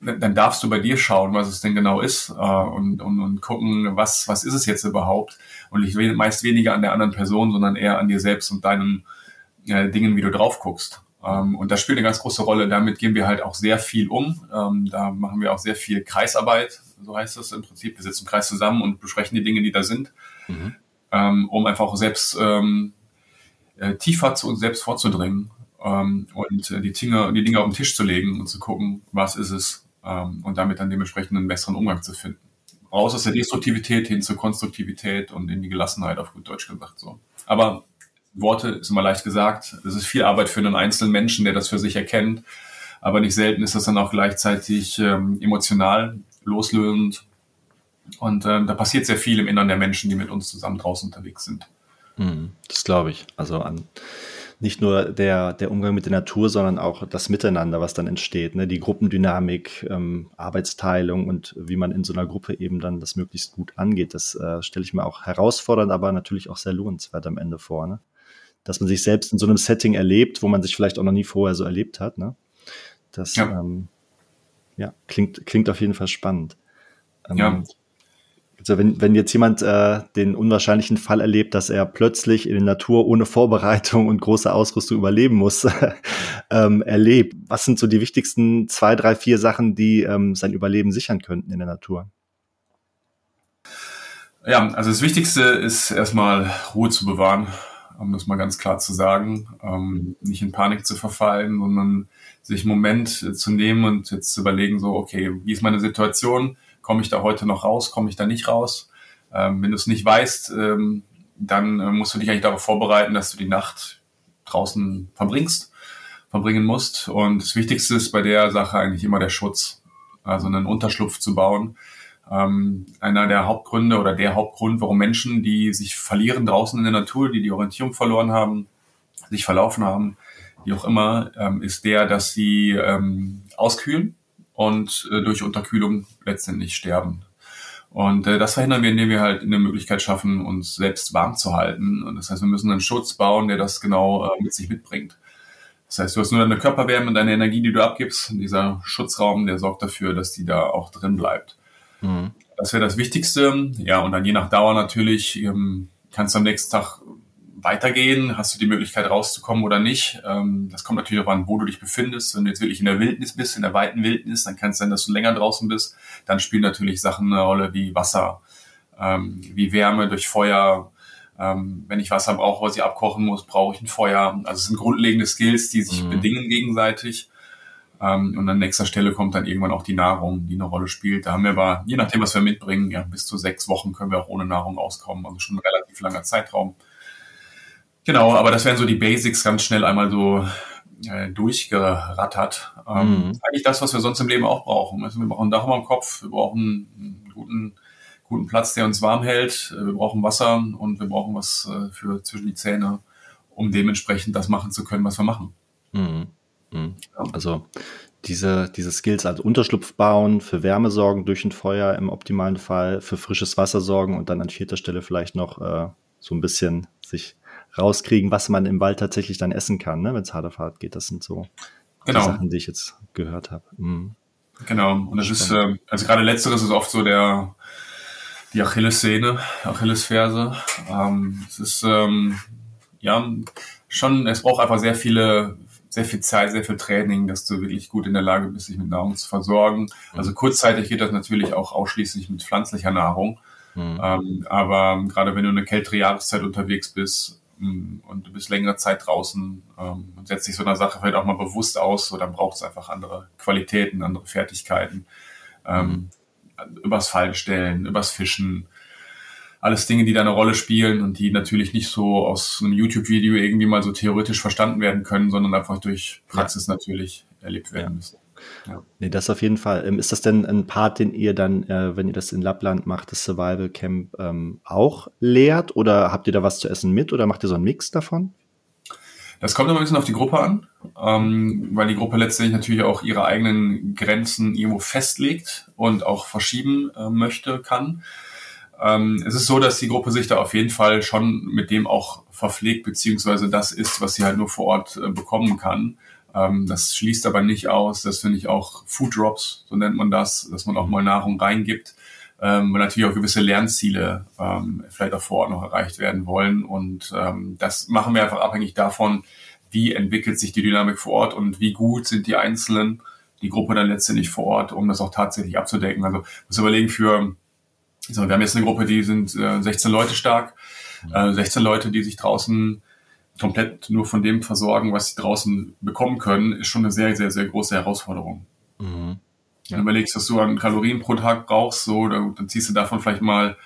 dann darfst du bei dir schauen, was es denn genau ist äh, und, und, und gucken, was, was ist es jetzt überhaupt. Und ich meist weniger an der anderen Person, sondern eher an dir selbst und deinen äh, Dingen, wie du drauf guckst. Ähm, und das spielt eine ganz große Rolle. Damit gehen wir halt auch sehr viel um. Ähm, da machen wir auch sehr viel Kreisarbeit, so heißt das im Prinzip. Wir sitzen im Kreis zusammen und besprechen die Dinge, die da sind, mhm. ähm, um einfach auch selbst ähm, äh, tiefer zu uns selbst vorzudringen ähm, und äh, die, Dinge, die Dinge auf den Tisch zu legen und zu gucken, was ist es, ähm, und damit dann dementsprechend einen besseren Umgang zu finden. Raus aus der Destruktivität hin zur Konstruktivität und in die Gelassenheit, auf gut Deutsch gesagt. So. Aber Worte ist immer leicht gesagt. Es ist viel Arbeit für einen einzelnen Menschen, der das für sich erkennt. Aber nicht selten ist das dann auch gleichzeitig ähm, emotional loslösend. Und ähm, da passiert sehr viel im Innern der Menschen, die mit uns zusammen draußen unterwegs sind. Hm, das glaube ich. Also an nicht nur der, der Umgang mit der Natur, sondern auch das Miteinander, was dann entsteht, ne? die Gruppendynamik, ähm, Arbeitsteilung und wie man in so einer Gruppe eben dann das möglichst gut angeht. Das äh, stelle ich mir auch herausfordernd, aber natürlich auch sehr lohnenswert am Ende vor. Ne? Dass man sich selbst in so einem Setting erlebt, wo man sich vielleicht auch noch nie vorher so erlebt hat. Ne? Das ja. Ähm, ja, klingt, klingt auf jeden Fall spannend. Ähm, ja. Also wenn, wenn jetzt jemand äh, den unwahrscheinlichen Fall erlebt, dass er plötzlich in der Natur ohne Vorbereitung und große Ausrüstung überleben muss, ähm, erlebt, was sind so die wichtigsten zwei, drei, vier Sachen, die ähm, sein Überleben sichern könnten in der Natur? Ja, also das Wichtigste ist erstmal Ruhe zu bewahren, um das mal ganz klar zu sagen. Ähm, nicht in Panik zu verfallen, sondern sich einen Moment zu nehmen und jetzt zu überlegen, so, okay, wie ist meine Situation? komme ich da heute noch raus, komme ich da nicht raus. Ähm, wenn du es nicht weißt, ähm, dann äh, musst du dich eigentlich darauf vorbereiten, dass du die Nacht draußen verbringst, verbringen musst. Und das Wichtigste ist bei der Sache eigentlich immer der Schutz, also einen Unterschlupf zu bauen. Ähm, einer der Hauptgründe oder der Hauptgrund, warum Menschen, die sich verlieren draußen in der Natur, die die Orientierung verloren haben, sich verlaufen haben, wie auch immer, ähm, ist der, dass sie ähm, auskühlen und äh, durch Unterkühlung letztendlich sterben. Und äh, das verhindern wir, indem wir halt eine Möglichkeit schaffen, uns selbst warm zu halten. Und das heißt, wir müssen einen Schutz bauen, der das genau äh, mit sich mitbringt. Das heißt, du hast nur deine Körperwärme und deine Energie, die du abgibst. Und dieser Schutzraum, der sorgt dafür, dass die da auch drin bleibt. Mhm. Das wäre das Wichtigste. Ja, und dann je nach Dauer natürlich ähm, kannst du am nächsten Tag weitergehen? Hast du die Möglichkeit rauszukommen oder nicht? Ähm, das kommt natürlich auch an, wo du dich befindest. Wenn du jetzt wirklich in der Wildnis bist, in der weiten Wildnis, dann kann es sein, dass du länger draußen bist. Dann spielen natürlich Sachen eine Rolle wie Wasser, ähm, wie Wärme durch Feuer. Ähm, wenn ich Wasser brauche, was ich abkochen muss, brauche ich ein Feuer. Also es sind grundlegende Skills, die sich mhm. bedingen gegenseitig. Ähm, und an nächster Stelle kommt dann irgendwann auch die Nahrung, die eine Rolle spielt. Da haben wir aber, je nachdem, was wir mitbringen, ja, bis zu sechs Wochen können wir auch ohne Nahrung auskommen. Also schon ein relativ langer Zeitraum. Genau, aber das wären so die Basics ganz schnell einmal so äh, durchgerattert. Ähm, mhm. Eigentlich das, was wir sonst im Leben auch brauchen. Also wir brauchen ein Dach über dem Kopf, wir brauchen einen guten, guten Platz, der uns warm hält, äh, wir brauchen Wasser und wir brauchen was äh, für zwischen die Zähne, um dementsprechend das machen zu können, was wir machen. Mhm. Mhm. Also diese, diese Skills als Unterschlupf bauen, für Wärme sorgen durch ein Feuer im optimalen Fall, für frisches Wasser sorgen und dann an vierter Stelle vielleicht noch äh, so ein bisschen sich rauskriegen, was man im Wald tatsächlich dann essen kann, ne, wenn es hart auf hart geht. Das sind so genau. die Sachen, die ich jetzt gehört habe. Mhm. Genau, und das Spannend. ist, äh, also gerade letzteres ist oft so der die Achillessehne, Achillesferse. Ähm, es ist ähm, ja schon, es braucht einfach sehr viele sehr viel Zeit, sehr viel Training, dass du wirklich gut in der Lage bist, dich mit Nahrung zu versorgen. Also kurzzeitig geht das natürlich auch ausschließlich mit pflanzlicher Nahrung. Mhm. Ähm, aber gerade wenn du eine kältere Jahreszeit unterwegs bist ähm, und du bist längere Zeit draußen ähm, und setzt dich so einer Sache vielleicht auch mal bewusst aus, so dann braucht es einfach andere Qualitäten, andere Fertigkeiten. Ähm, mhm. Übers Fallen stellen, übers Fischen, alles Dinge, die da eine Rolle spielen und die natürlich nicht so aus einem YouTube-Video irgendwie mal so theoretisch verstanden werden können, sondern einfach durch Praxis ja. natürlich erlebt werden ja. müssen. Ja. Nee, das auf jeden Fall. Ähm, ist das denn ein Part, den ihr dann, äh, wenn ihr das in Lappland macht, das Survival Camp ähm, auch lehrt? Oder habt ihr da was zu essen mit oder macht ihr so einen Mix davon? Das kommt immer ein bisschen auf die Gruppe an, ähm, weil die Gruppe letztendlich natürlich auch ihre eigenen Grenzen irgendwo festlegt und auch verschieben äh, möchte, kann. Ähm, es ist so, dass die Gruppe sich da auf jeden Fall schon mit dem auch verpflegt, beziehungsweise das ist, was sie halt nur vor Ort äh, bekommen kann. Ähm, das schließt aber nicht aus, das finde ich auch Food Drops, so nennt man das, dass man auch mal Nahrung reingibt, ähm, weil natürlich auch gewisse Lernziele ähm, vielleicht auch vor Ort noch erreicht werden wollen. Und ähm, das machen wir einfach abhängig davon, wie entwickelt sich die Dynamik vor Ort und wie gut sind die Einzelnen, die Gruppe dann letztendlich vor Ort, um das auch tatsächlich abzudecken. Also muss überlegen für so, wir haben jetzt eine Gruppe, die sind äh, 16 Leute stark, äh, 16 Leute, die sich draußen komplett nur von dem versorgen, was sie draußen bekommen können, ist schon eine sehr, sehr, sehr große Herausforderung. Mhm. Ja. Wenn du überlegst, was du an Kalorien pro Tag brauchst, so, dann, dann ziehst du davon vielleicht mal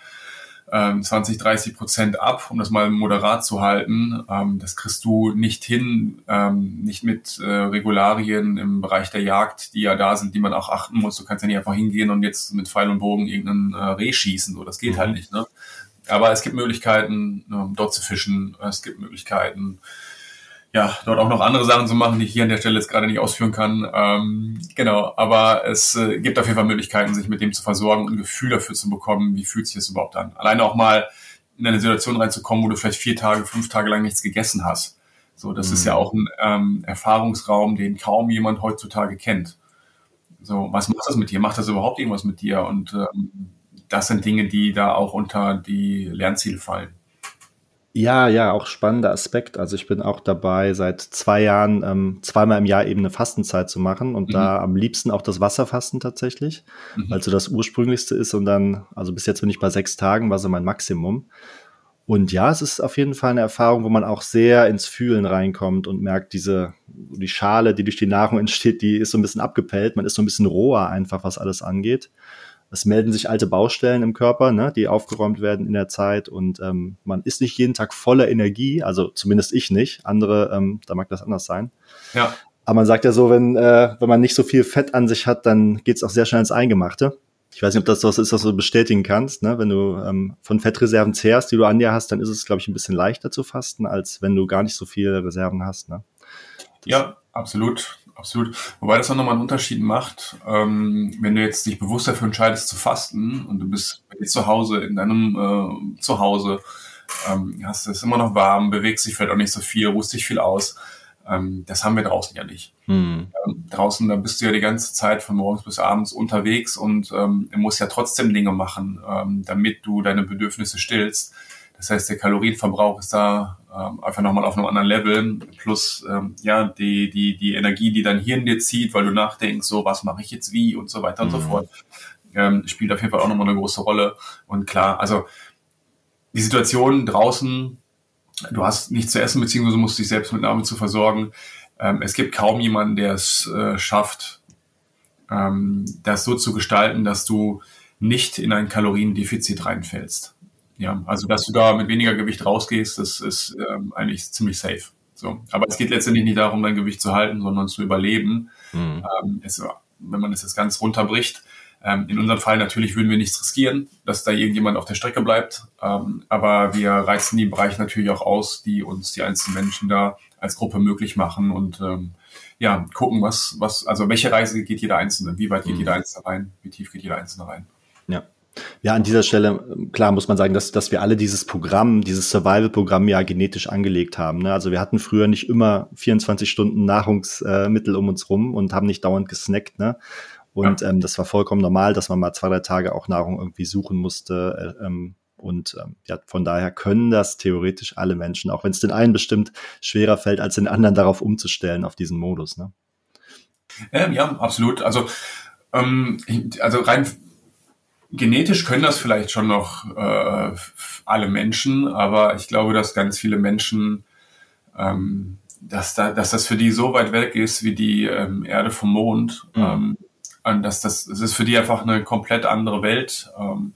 20, ähm, 30 Prozent ab, um das mal moderat zu halten. Ähm, das kriegst du nicht hin, ähm, nicht mit äh, Regularien im Bereich der Jagd, die ja da sind, die man auch achten muss. Du kannst ja nicht einfach hingehen und jetzt mit Pfeil und Bogen irgendeinen äh, Reh schießen. So, das geht halt mhm. halt nicht. Ne? Aber es gibt Möglichkeiten, dort zu fischen. Es gibt Möglichkeiten, ja, dort auch noch andere Sachen zu machen, die ich hier an der Stelle jetzt gerade nicht ausführen kann. Ähm, genau, aber es äh, gibt auf jeden Fall Möglichkeiten, sich mit dem zu versorgen und ein Gefühl dafür zu bekommen, wie fühlt sich das überhaupt an. Alleine auch mal in eine Situation reinzukommen, wo du vielleicht vier Tage, fünf Tage lang nichts gegessen hast. So, das mhm. ist ja auch ein ähm, Erfahrungsraum, den kaum jemand heutzutage kennt. So, was macht das mit dir? Macht das überhaupt irgendwas mit dir? Und ähm, das sind Dinge, die da auch unter die Lernziele fallen. Ja, ja, auch spannender Aspekt. Also ich bin auch dabei, seit zwei Jahren ähm, zweimal im Jahr eben eine Fastenzeit zu machen und mhm. da am liebsten auch das Wasserfasten tatsächlich, mhm. weil so das ursprünglichste ist und dann, also bis jetzt bin ich bei sechs Tagen, war so mein Maximum. Und ja, es ist auf jeden Fall eine Erfahrung, wo man auch sehr ins Fühlen reinkommt und merkt, diese, die Schale, die durch die Nahrung entsteht, die ist so ein bisschen abgepellt. Man ist so ein bisschen roher einfach, was alles angeht es melden sich alte Baustellen im Körper, ne, die aufgeräumt werden in der Zeit und ähm, man ist nicht jeden Tag voller Energie, also zumindest ich nicht. Andere, ähm, da mag das anders sein. Ja. Aber man sagt ja so, wenn, äh, wenn man nicht so viel Fett an sich hat, dann geht's auch sehr schnell ins Eingemachte. Ich weiß nicht, ob das was ist, was du bestätigen kannst. Ne? Wenn du ähm, von Fettreserven zehrst, die du an dir hast, dann ist es, glaube ich, ein bisschen leichter zu fasten, als wenn du gar nicht so viele Reserven hast. Ne? ja, absolut absolut. Wobei das auch nochmal einen Unterschied macht, ähm, wenn du jetzt dich bewusst dafür entscheidest zu fasten und du bist zu Hause, in deinem äh, Zuhause, ähm, hast es immer noch warm, bewegst dich vielleicht auch nicht so viel, ruhst dich viel aus. Ähm, das haben wir draußen ja nicht. Hm. Ähm, draußen, da bist du ja die ganze Zeit von morgens bis abends unterwegs und ähm, du musst ja trotzdem Dinge machen, ähm, damit du deine Bedürfnisse stillst. Das heißt, der Kalorienverbrauch ist da ähm, einfach nochmal auf einem anderen Level. Plus ähm, ja die die die Energie, die dann hier in dir zieht, weil du nachdenkst, so was mache ich jetzt wie und so weiter mhm. und so mhm. fort, ähm, spielt auf jeden Fall auch nochmal eine große Rolle. Und klar, also die Situation draußen, du hast nichts zu essen beziehungsweise musst dich selbst mit Nahrung zu versorgen. Ähm, es gibt kaum jemanden, der es äh, schafft, ähm, das so zu gestalten, dass du nicht in ein Kaloriendefizit reinfällst. Ja, also dass du da mit weniger Gewicht rausgehst, das ist ähm, eigentlich ziemlich safe. So, aber es geht letztendlich nicht darum, dein Gewicht zu halten, sondern zu überleben. Mhm. Ähm, es, wenn man es jetzt ganz runterbricht, ähm, in unserem Fall natürlich würden wir nichts riskieren, dass da irgendjemand auf der Strecke bleibt. Ähm, aber wir reizen die Bereiche natürlich auch aus, die uns die einzelnen Menschen da als Gruppe möglich machen und ähm, ja, gucken, was, was, also welche Reise geht jeder Einzelne, wie weit geht mhm. jeder Einzelne rein, wie tief geht jeder Einzelne rein. Ja. Ja, an dieser Stelle, klar muss man sagen, dass, dass wir alle dieses Programm, dieses Survival-Programm ja genetisch angelegt haben. Ne? Also wir hatten früher nicht immer 24 Stunden Nahrungsmittel um uns rum und haben nicht dauernd gesnackt. Ne? Und ja. ähm, das war vollkommen normal, dass man mal zwei, drei Tage auch Nahrung irgendwie suchen musste. Äh, ähm, und ähm, ja, von daher können das theoretisch alle Menschen, auch wenn es den einen bestimmt schwerer fällt, als den anderen darauf umzustellen, auf diesen Modus. Ne? Ähm, ja, absolut. Also, ähm, also rein genetisch können das vielleicht schon noch äh, alle Menschen, aber ich glaube, dass ganz viele Menschen, ähm, dass, da, dass das für die so weit weg ist wie die ähm, Erde vom Mond, mhm. ähm, und dass das, das ist für die einfach eine komplett andere Welt. Ähm,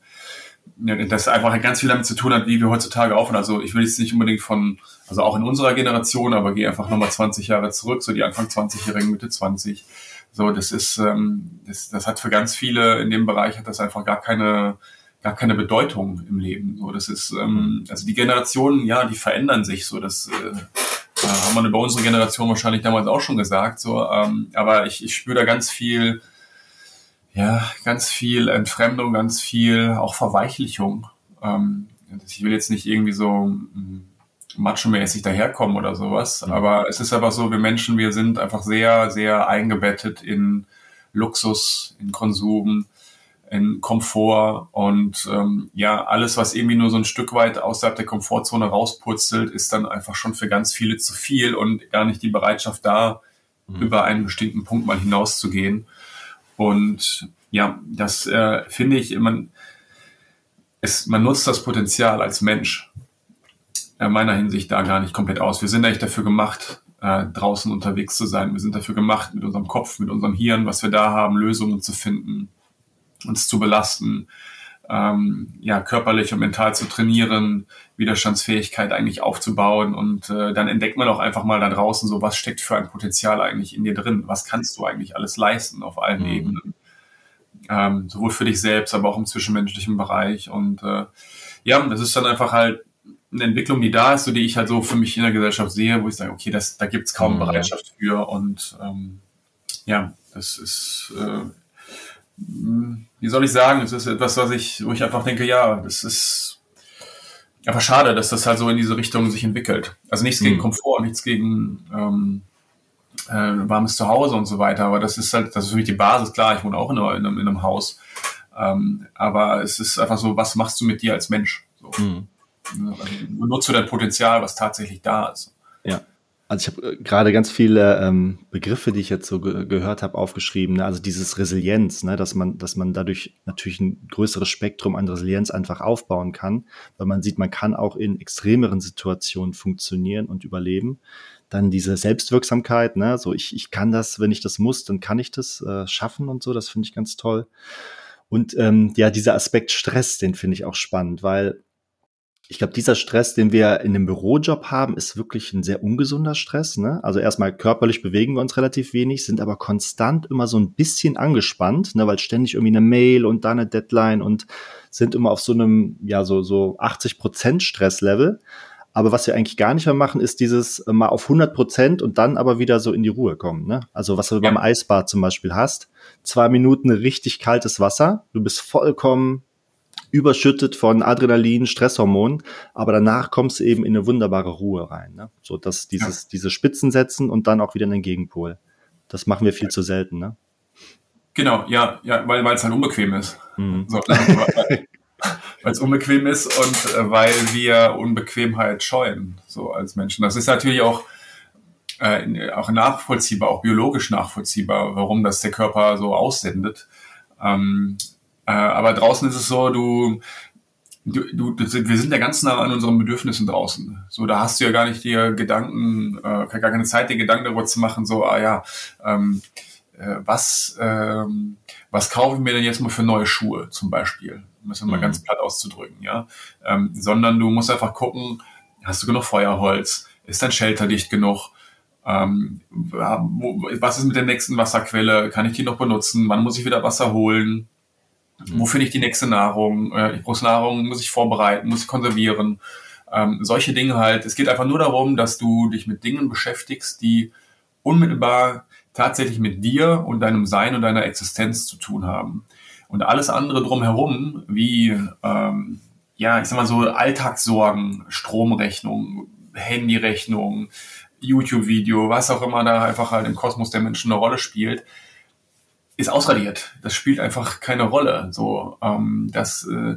das einfach ganz viel damit zu tun hat, wie wir heutzutage aufhören. Also ich will jetzt nicht unbedingt von, also auch in unserer Generation, aber gehe einfach nochmal 20 Jahre zurück, so die Anfang 20-Jährigen, Mitte 20 so, das ist, ähm, das, das hat für ganz viele in dem Bereich hat das einfach gar keine, gar keine Bedeutung im Leben. So, das ist, ähm, also die Generationen, ja, die verändern sich. So, das äh, haben wir über unsere Generation wahrscheinlich damals auch schon gesagt. So, ähm, aber ich, ich spüre da ganz viel, ja, ganz viel Entfremdung, ganz viel auch Verweichlichung. Ähm, ich will jetzt nicht irgendwie so mm, macho-mäßig daherkommen oder sowas. Aber es ist einfach so, wir Menschen, wir sind einfach sehr, sehr eingebettet in Luxus, in Konsum, in Komfort und ähm, ja, alles, was irgendwie nur so ein Stück weit außerhalb der Komfortzone rauspurzelt, ist dann einfach schon für ganz viele zu viel und gar nicht die Bereitschaft da, mhm. über einen bestimmten Punkt mal hinauszugehen. Und ja, das äh, finde ich, man, es, man nutzt das Potenzial als Mensch äh, meiner Hinsicht da gar nicht komplett aus. Wir sind eigentlich dafür gemacht, äh, draußen unterwegs zu sein. Wir sind dafür gemacht, mit unserem Kopf, mit unserem Hirn, was wir da haben, Lösungen zu finden, uns zu belasten, ähm, ja, körperlich und mental zu trainieren, Widerstandsfähigkeit eigentlich aufzubauen und äh, dann entdeckt man auch einfach mal da draußen so, was steckt für ein Potenzial eigentlich in dir drin? Was kannst du eigentlich alles leisten auf allen mhm. Ebenen? Ähm, sowohl für dich selbst, aber auch im zwischenmenschlichen Bereich und äh, ja, das ist dann einfach halt eine Entwicklung, die da ist, so die ich halt so für mich in der Gesellschaft sehe, wo ich sage, okay, das, da gibt es kaum mhm. Bereitschaft für und ähm, ja, das ist, äh, wie soll ich sagen, es ist etwas, was ich, wo ich einfach denke, ja, das ist einfach schade, dass das halt so in diese Richtung sich entwickelt. Also nichts mhm. gegen Komfort, nichts gegen ähm, äh, warmes Zuhause und so weiter, aber das ist halt, das ist für mich die Basis, klar, ich wohne auch in, einem, in einem Haus, ähm, aber es ist einfach so, was machst du mit dir als Mensch? So. Mhm. Nutze dein Potenzial, was tatsächlich da ist. Ja. Also ich habe äh, gerade ganz viele ähm, Begriffe, die ich jetzt so ge gehört habe, aufgeschrieben. Ne? Also dieses Resilienz, ne? dass man, dass man dadurch natürlich ein größeres Spektrum an Resilienz einfach aufbauen kann, weil man sieht, man kann auch in extremeren Situationen funktionieren und überleben. Dann diese Selbstwirksamkeit, ne? so ich, ich kann das, wenn ich das muss, dann kann ich das äh, schaffen und so. Das finde ich ganz toll. Und ähm, ja, dieser Aspekt Stress, den finde ich auch spannend, weil ich glaube, dieser Stress, den wir in dem Bürojob haben, ist wirklich ein sehr ungesunder Stress. Ne? Also erstmal körperlich bewegen wir uns relativ wenig, sind aber konstant immer so ein bisschen angespannt, ne? weil ständig irgendwie eine Mail und da eine Deadline und sind immer auf so einem, ja, so, so 80 Prozent Stresslevel. Aber was wir eigentlich gar nicht mehr machen, ist dieses äh, mal auf 100 Prozent und dann aber wieder so in die Ruhe kommen. Ne? Also was du ja. beim Eisbad zum Beispiel hast, zwei Minuten richtig kaltes Wasser, du bist vollkommen überschüttet von Adrenalin, Stresshormonen, aber danach kommst du eben in eine wunderbare Ruhe rein. Ne? So dass dieses, ja. diese Spitzen setzen und dann auch wieder in den Gegenpol. Das machen wir viel zu selten, ne? Genau, ja, ja, weil es halt unbequem ist. Mhm. So, weil, weil es unbequem ist und äh, weil wir Unbequemheit scheuen, so als Menschen. Das ist natürlich auch äh, auch nachvollziehbar, auch biologisch nachvollziehbar, warum das der Körper so aussendet. Ähm, äh, aber draußen ist es so, du, du, du, wir sind ja ganz nah an unseren Bedürfnissen draußen. So, da hast du ja gar nicht dir Gedanken, äh, gar keine Zeit, dir Gedanken darüber zu machen, so, ah ja, ähm, äh, was, ähm, was kaufe ich mir denn jetzt mal für neue Schuhe zum Beispiel? Um das mal mhm. ganz platt auszudrücken, ja. Ähm, sondern du musst einfach gucken, hast du genug Feuerholz? Ist dein Shelter dicht genug? Ähm, was ist mit der nächsten Wasserquelle? Kann ich die noch benutzen? Wann muss ich wieder Wasser holen? Mhm. Wo finde ich die nächste Nahrung? Äh, ich brauche Nahrung, muss ich vorbereiten, muss ich konservieren? Ähm, solche Dinge halt. Es geht einfach nur darum, dass du dich mit Dingen beschäftigst, die unmittelbar tatsächlich mit dir und deinem Sein und deiner Existenz zu tun haben. Und alles andere drumherum, wie, ähm, ja, ich sag mal so Alltagssorgen, Stromrechnung, Handyrechnung, YouTube-Video, was auch immer da einfach halt im Kosmos der Menschen eine Rolle spielt, ist ausradiert. Das spielt einfach keine Rolle. So, ähm, dass äh,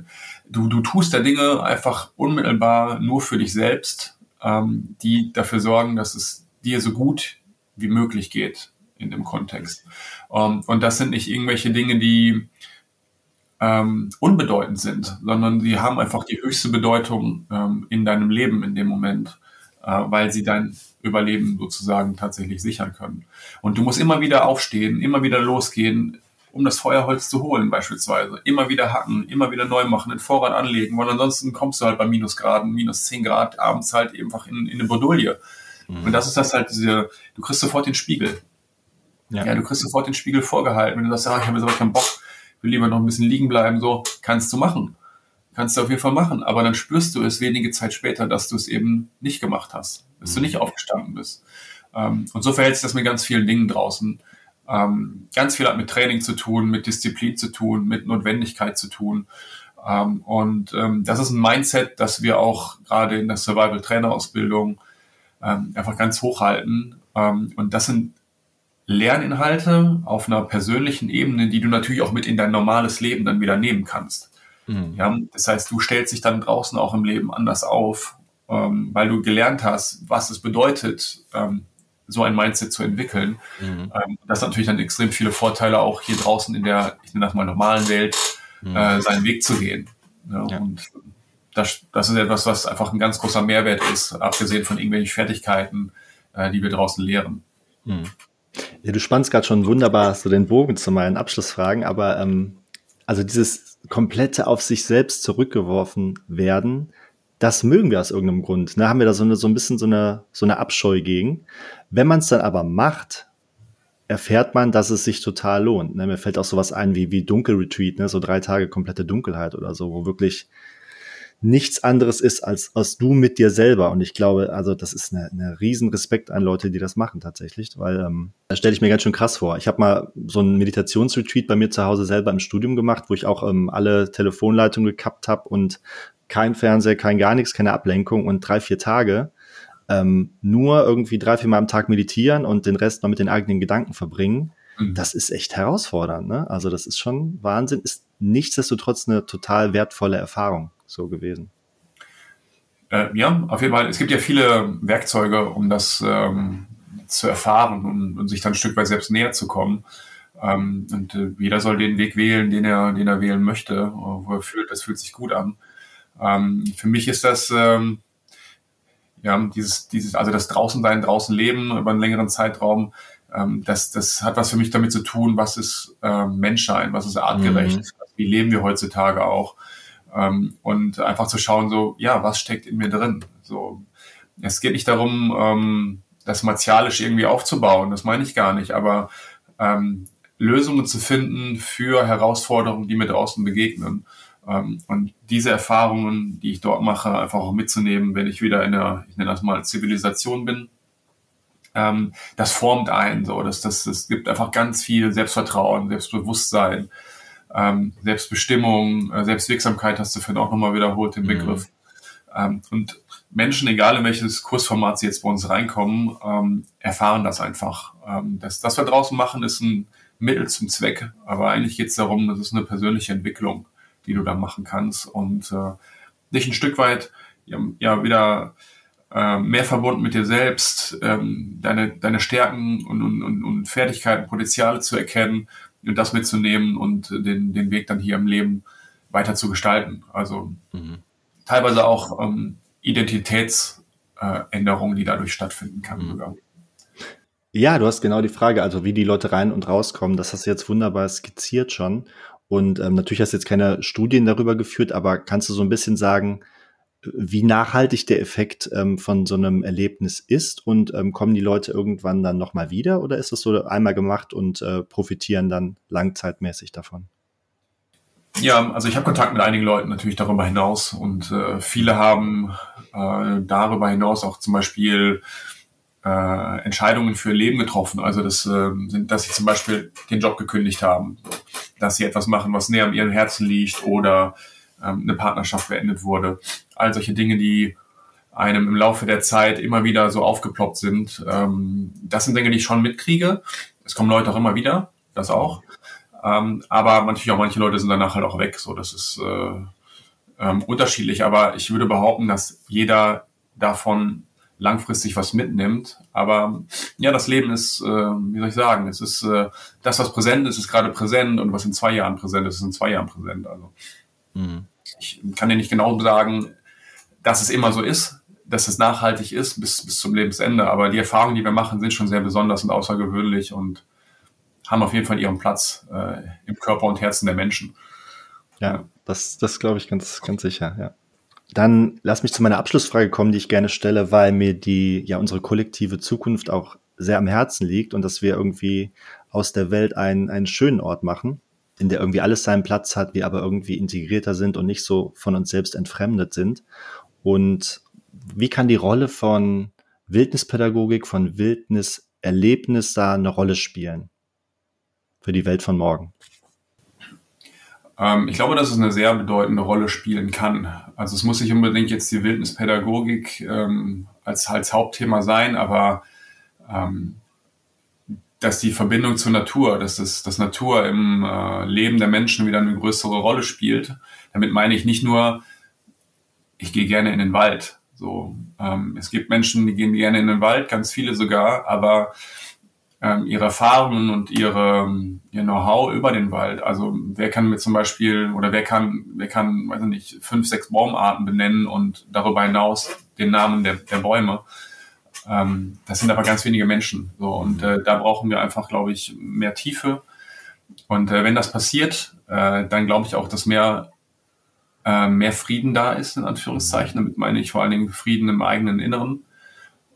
du du tust da Dinge einfach unmittelbar nur für dich selbst, ähm, die dafür sorgen, dass es dir so gut wie möglich geht in dem Kontext. Ähm, und das sind nicht irgendwelche Dinge, die ähm, unbedeutend sind, sondern sie haben einfach die höchste Bedeutung ähm, in deinem Leben in dem Moment, äh, weil sie dein Überleben sozusagen tatsächlich sichern können. Und du musst immer wieder aufstehen, immer wieder losgehen, um das Feuerholz zu holen beispielsweise. Immer wieder hacken, immer wieder neu machen, den Vorrat anlegen, weil ansonsten kommst du halt bei Minusgraden, minus 10 Grad, abends halt einfach in, in eine Bredouille. Mhm. Und das ist das halt diese, du kriegst sofort den Spiegel. Ja. ja, du kriegst sofort den Spiegel vorgehalten. Wenn du sagst, ja, ich habe jetzt aber keinen Bock, will lieber noch ein bisschen liegen bleiben, so, kannst du machen. Kannst du auf jeden Fall machen. Aber dann spürst du es wenige Zeit später, dass du es eben nicht gemacht hast, dass du mhm. nicht aufgestanden bist. Ähm, und so verhält sich das mit ganz vielen Dingen draußen. Ähm, ganz viel hat mit Training zu tun, mit Disziplin zu tun, mit Notwendigkeit zu tun. Ähm, und das ist ein Mindset, das wir auch gerade in der Survival-Trainer-Ausbildung einfach ganz hochhalten. und das sind Lerninhalte auf einer persönlichen Ebene, die du natürlich auch mit in dein normales Leben dann wieder nehmen kannst. Mhm. Ja, das heißt, du stellst dich dann draußen auch im Leben anders auf, ähm, weil du gelernt hast, was es bedeutet, ähm, so ein Mindset zu entwickeln. Mhm. Ähm, das hat natürlich dann extrem viele Vorteile, auch hier draußen in der, ich nenne das mal normalen Welt, mhm. äh, seinen Weg zu gehen. Ja, ja. Und das, das ist etwas, was einfach ein ganz großer Mehrwert ist, abgesehen von irgendwelchen Fertigkeiten, äh, die wir draußen lehren. Mhm. Ja, du spannst gerade schon wunderbar so den Bogen zu meinen Abschlussfragen, aber ähm, also dieses komplette auf sich selbst zurückgeworfen werden, das mögen wir aus irgendeinem Grund. Ne? Haben wir da so, eine, so ein bisschen so eine, so eine Abscheu gegen. Wenn man es dann aber macht, erfährt man, dass es sich total lohnt. Ne? Mir fällt auch sowas ein wie, wie Dunkelretreat, ne? so drei Tage komplette Dunkelheit oder so, wo wirklich nichts anderes ist als, als du mit dir selber. Und ich glaube, also das ist eine, eine riesen Respekt an Leute, die das machen tatsächlich, weil ähm, das stelle ich mir ganz schön krass vor. Ich habe mal so einen Meditationsretreat bei mir zu Hause selber im Studium gemacht, wo ich auch ähm, alle Telefonleitungen gekappt habe und kein Fernseher, kein gar nichts, keine Ablenkung und drei, vier Tage ähm, nur irgendwie drei, vier Mal am Tag meditieren und den Rest noch mit den eigenen Gedanken verbringen. Mhm. Das ist echt herausfordernd. Ne? Also das ist schon Wahnsinn, ist nichtsdestotrotz eine total wertvolle Erfahrung so gewesen. Äh, ja, auf jeden Fall. Es gibt ja viele Werkzeuge, um das ähm, zu erfahren und, und, sich dann ein Stück weit selbst näher zu kommen. Ähm, und äh, jeder soll den Weg wählen, den er, den er wählen möchte, wo er fühlt, das fühlt sich gut an. Ähm, für mich ist das ähm, ja dieses, dieses, also das draußen sein, draußen leben über einen längeren Zeitraum. Ähm, das, das hat was für mich damit zu tun, was ist äh, Menschsein, was ist artgerecht, mhm. wie leben wir heutzutage auch. Ähm, und einfach zu schauen, so, ja, was steckt in mir drin? So, es geht nicht darum, ähm, das martialisch irgendwie aufzubauen, das meine ich gar nicht, aber ähm, Lösungen zu finden für Herausforderungen, die mir draußen begegnen. Ähm, und diese Erfahrungen, die ich dort mache, einfach auch mitzunehmen, wenn ich wieder in der, ich nenne das mal Zivilisation bin. Ähm, das formt einen so, das, das, das gibt einfach ganz viel Selbstvertrauen, Selbstbewusstsein, ähm, Selbstbestimmung, äh, Selbstwirksamkeit hast du vorhin auch nochmal wiederholt, den mhm. Begriff. Mhm. Ähm, und Menschen, egal in welches Kursformat sie jetzt bei uns reinkommen, ähm, erfahren das einfach. Ähm, das, das wir draußen machen, ist ein Mittel zum Zweck, aber eigentlich geht es darum, das ist eine persönliche Entwicklung, die du da machen kannst und äh, dich ein Stück weit ja, ja wieder äh, mehr verbunden mit dir selbst, ähm, deine, deine Stärken und, und, und Fertigkeiten, Potenziale zu erkennen und das mitzunehmen und den, den Weg dann hier im Leben weiter zu gestalten. Also mhm. teilweise auch ähm, Identitätsänderungen, äh, die dadurch stattfinden kann. Mhm. Ja, du hast genau die Frage, also wie die Leute rein und rauskommen, das hast du jetzt wunderbar skizziert schon. Und ähm, natürlich hast du jetzt keine Studien darüber geführt, aber kannst du so ein bisschen sagen, wie nachhaltig der Effekt ähm, von so einem Erlebnis ist und ähm, kommen die Leute irgendwann dann nochmal wieder oder ist das so einmal gemacht und äh, profitieren dann langzeitmäßig davon? Ja, also ich habe Kontakt mit einigen Leuten natürlich darüber hinaus und äh, viele haben äh, darüber hinaus auch zum Beispiel äh, Entscheidungen für ihr Leben getroffen. Also das äh, dass sie zum Beispiel den Job gekündigt haben, dass sie etwas machen, was näher an ihrem Herzen liegt oder ähm, eine Partnerschaft beendet wurde. All solche Dinge, die einem im Laufe der Zeit immer wieder so aufgeploppt sind. Ähm, das sind Dinge, die ich schon mitkriege. Es kommen Leute auch immer wieder, das auch. Ähm, aber natürlich auch manche Leute sind danach halt auch weg. So, das ist äh, ähm, unterschiedlich. Aber ich würde behaupten, dass jeder davon langfristig was mitnimmt. Aber ja, das Leben ist, äh, wie soll ich sagen, es ist äh, das, was präsent ist, ist gerade präsent und was in zwei Jahren präsent ist, ist in zwei Jahren präsent. Also mhm. ich kann dir nicht genau sagen, dass es immer so ist, dass es nachhaltig ist bis, bis zum Lebensende. Aber die Erfahrungen, die wir machen, sind schon sehr besonders und außergewöhnlich und haben auf jeden Fall ihren Platz äh, im Körper und Herzen der Menschen. Ja, das, das glaube ich ganz, ganz sicher, ja. Dann lass mich zu meiner Abschlussfrage kommen, die ich gerne stelle, weil mir die, ja, unsere kollektive Zukunft auch sehr am Herzen liegt und dass wir irgendwie aus der Welt einen, einen schönen Ort machen, in der irgendwie alles seinen Platz hat, wir aber irgendwie integrierter sind und nicht so von uns selbst entfremdet sind. Und wie kann die Rolle von Wildnispädagogik, von Wildniserlebnis da eine Rolle spielen für die Welt von morgen? Ähm, ich glaube, dass es eine sehr bedeutende Rolle spielen kann. Also es muss nicht unbedingt jetzt die Wildnispädagogik ähm, als, als Hauptthema sein, aber ähm, dass die Verbindung zur Natur, dass das, das Natur im äh, Leben der Menschen wieder eine größere Rolle spielt. Damit meine ich nicht nur, ich gehe gerne in den Wald. So, ähm, es gibt Menschen, die gehen gerne in den Wald, ganz viele sogar, aber ähm, ihre Erfahrungen und ihre, ihr Know-how über den Wald. Also wer kann mir zum Beispiel oder wer kann, wer kann, weiß ich nicht, fünf, sechs Baumarten benennen und darüber hinaus den Namen der, der Bäume. Ähm, das sind aber ganz wenige Menschen. So und äh, da brauchen wir einfach, glaube ich, mehr Tiefe. Und äh, wenn das passiert, äh, dann glaube ich auch, dass mehr äh, mehr Frieden da ist, in Anführungszeichen. Damit meine ich vor allen Dingen Frieden im eigenen Inneren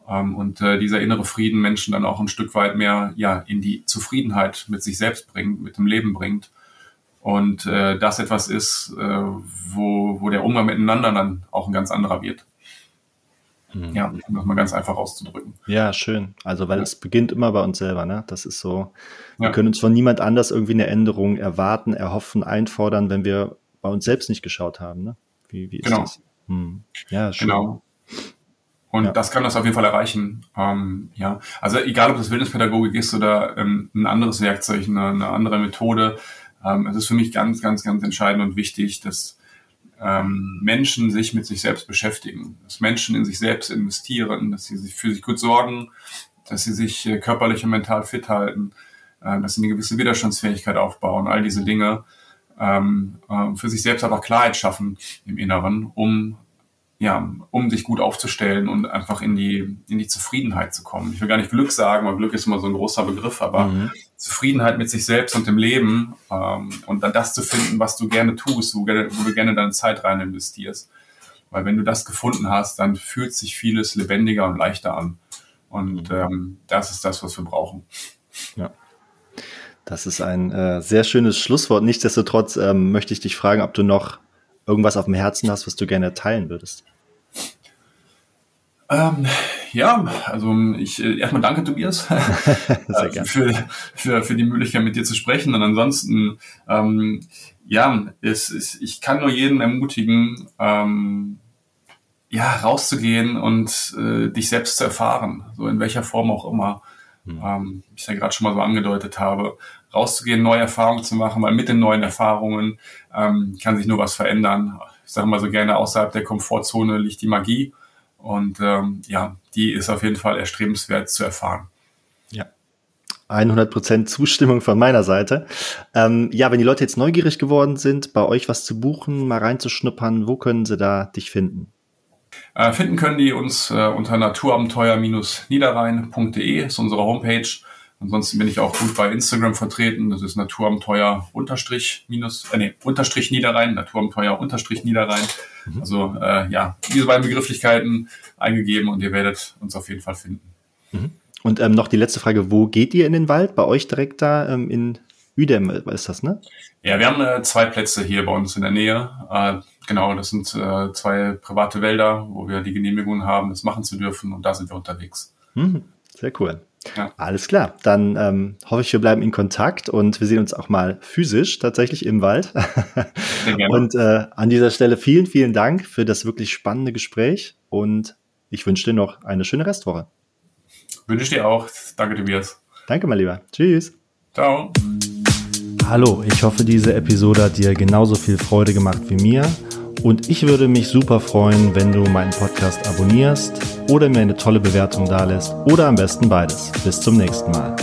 ähm, und äh, dieser innere Frieden Menschen dann auch ein Stück weit mehr ja in die Zufriedenheit mit sich selbst bringt, mit dem Leben bringt und äh, das etwas ist, äh, wo, wo der Umgang miteinander dann auch ein ganz anderer wird. Mhm. Ja, um das mal ganz einfach auszudrücken. Ja, schön. Also, weil ja. es beginnt immer bei uns selber, ne? Das ist so, wir ja. können uns von niemand anders irgendwie eine Änderung erwarten, erhoffen, einfordern, wenn wir bei uns selbst nicht geschaut haben, ne? Wie, wie ist genau. das? Hm. Ja, schön. Genau. Und ja. das kann das auf jeden Fall erreichen. Ähm, ja, also egal, ob das Wildnispädagogik ist oder ähm, ein anderes Werkzeug, eine, eine andere Methode, ähm, es ist für mich ganz, ganz, ganz entscheidend und wichtig, dass ähm, Menschen sich mit sich selbst beschäftigen, dass Menschen in sich selbst investieren, dass sie sich für sich gut sorgen, dass sie sich äh, körperlich und mental fit halten, äh, dass sie eine gewisse Widerstandsfähigkeit aufbauen, all diese Dinge ähm, äh, für sich selbst einfach Klarheit schaffen im Inneren, um ja, um sich gut aufzustellen und einfach in die, in die Zufriedenheit zu kommen. Ich will gar nicht Glück sagen, weil Glück ist immer so ein großer Begriff, aber mhm. Zufriedenheit mit sich selbst und dem Leben ähm, und dann das zu finden, was du gerne tust, wo, wo du gerne deine Zeit rein investierst. Weil wenn du das gefunden hast, dann fühlt sich vieles lebendiger und leichter an. Und mhm. ähm, das ist das, was wir brauchen. Ja. Das ist ein äh, sehr schönes Schlusswort. Nichtsdestotrotz ähm, möchte ich dich fragen, ob du noch irgendwas auf dem Herzen hast, was du gerne teilen würdest. Ähm, ja, also ich äh, erstmal danke Tobias äh, für, für, für die Möglichkeit mit dir zu sprechen. Und ansonsten, ähm, ja, es, es, ich kann nur jeden ermutigen, ähm, ja, rauszugehen und äh, dich selbst zu erfahren, so in welcher Form auch immer. mhm. ähm, ich ja gerade schon mal so angedeutet habe, rauszugehen, neue Erfahrungen zu machen, weil mit den neuen Erfahrungen ähm, kann sich nur was verändern. Ich sage mal so gerne, außerhalb der Komfortzone liegt die Magie. Und ähm, ja, die ist auf jeden Fall erstrebenswert zu erfahren. 100% Zustimmung von meiner Seite. Ähm, ja, wenn die Leute jetzt neugierig geworden sind, bei euch was zu buchen, mal reinzuschnuppern, wo können sie da dich finden? Äh, finden können die uns äh, unter naturabenteuer-niederrhein.de, ist unsere Homepage. Ansonsten bin ich auch gut bei Instagram vertreten. Das ist Naturabenteuer unterstrich minus, äh, nee, unterstrich Niederrhein, Naturabenteuer unterstrich Niederrhein. Mhm. Also äh, ja, diese beiden Begrifflichkeiten eingegeben und ihr werdet uns auf jeden Fall finden. Mhm. Und ähm, noch die letzte Frage, wo geht ihr in den Wald? Bei euch direkt da ähm, in Udem ist das, ne? Ja, wir haben äh, zwei Plätze hier bei uns in der Nähe. Äh, genau, das sind äh, zwei private Wälder, wo wir die Genehmigung haben, das machen zu dürfen und da sind wir unterwegs. Mhm, sehr cool. Ja. Alles klar. Dann ähm, hoffe ich, wir bleiben in Kontakt und wir sehen uns auch mal physisch tatsächlich im Wald. und äh, an dieser Stelle vielen, vielen Dank für das wirklich spannende Gespräch und ich wünsche dir noch eine schöne Restwoche. Wünsche ich dir auch. Danke, Tobias. Danke, mein Lieber. Tschüss. Ciao. Hallo, ich hoffe, diese Episode hat dir genauso viel Freude gemacht wie mir. Und ich würde mich super freuen, wenn du meinen Podcast abonnierst oder mir eine tolle Bewertung dalässt oder am besten beides. Bis zum nächsten Mal.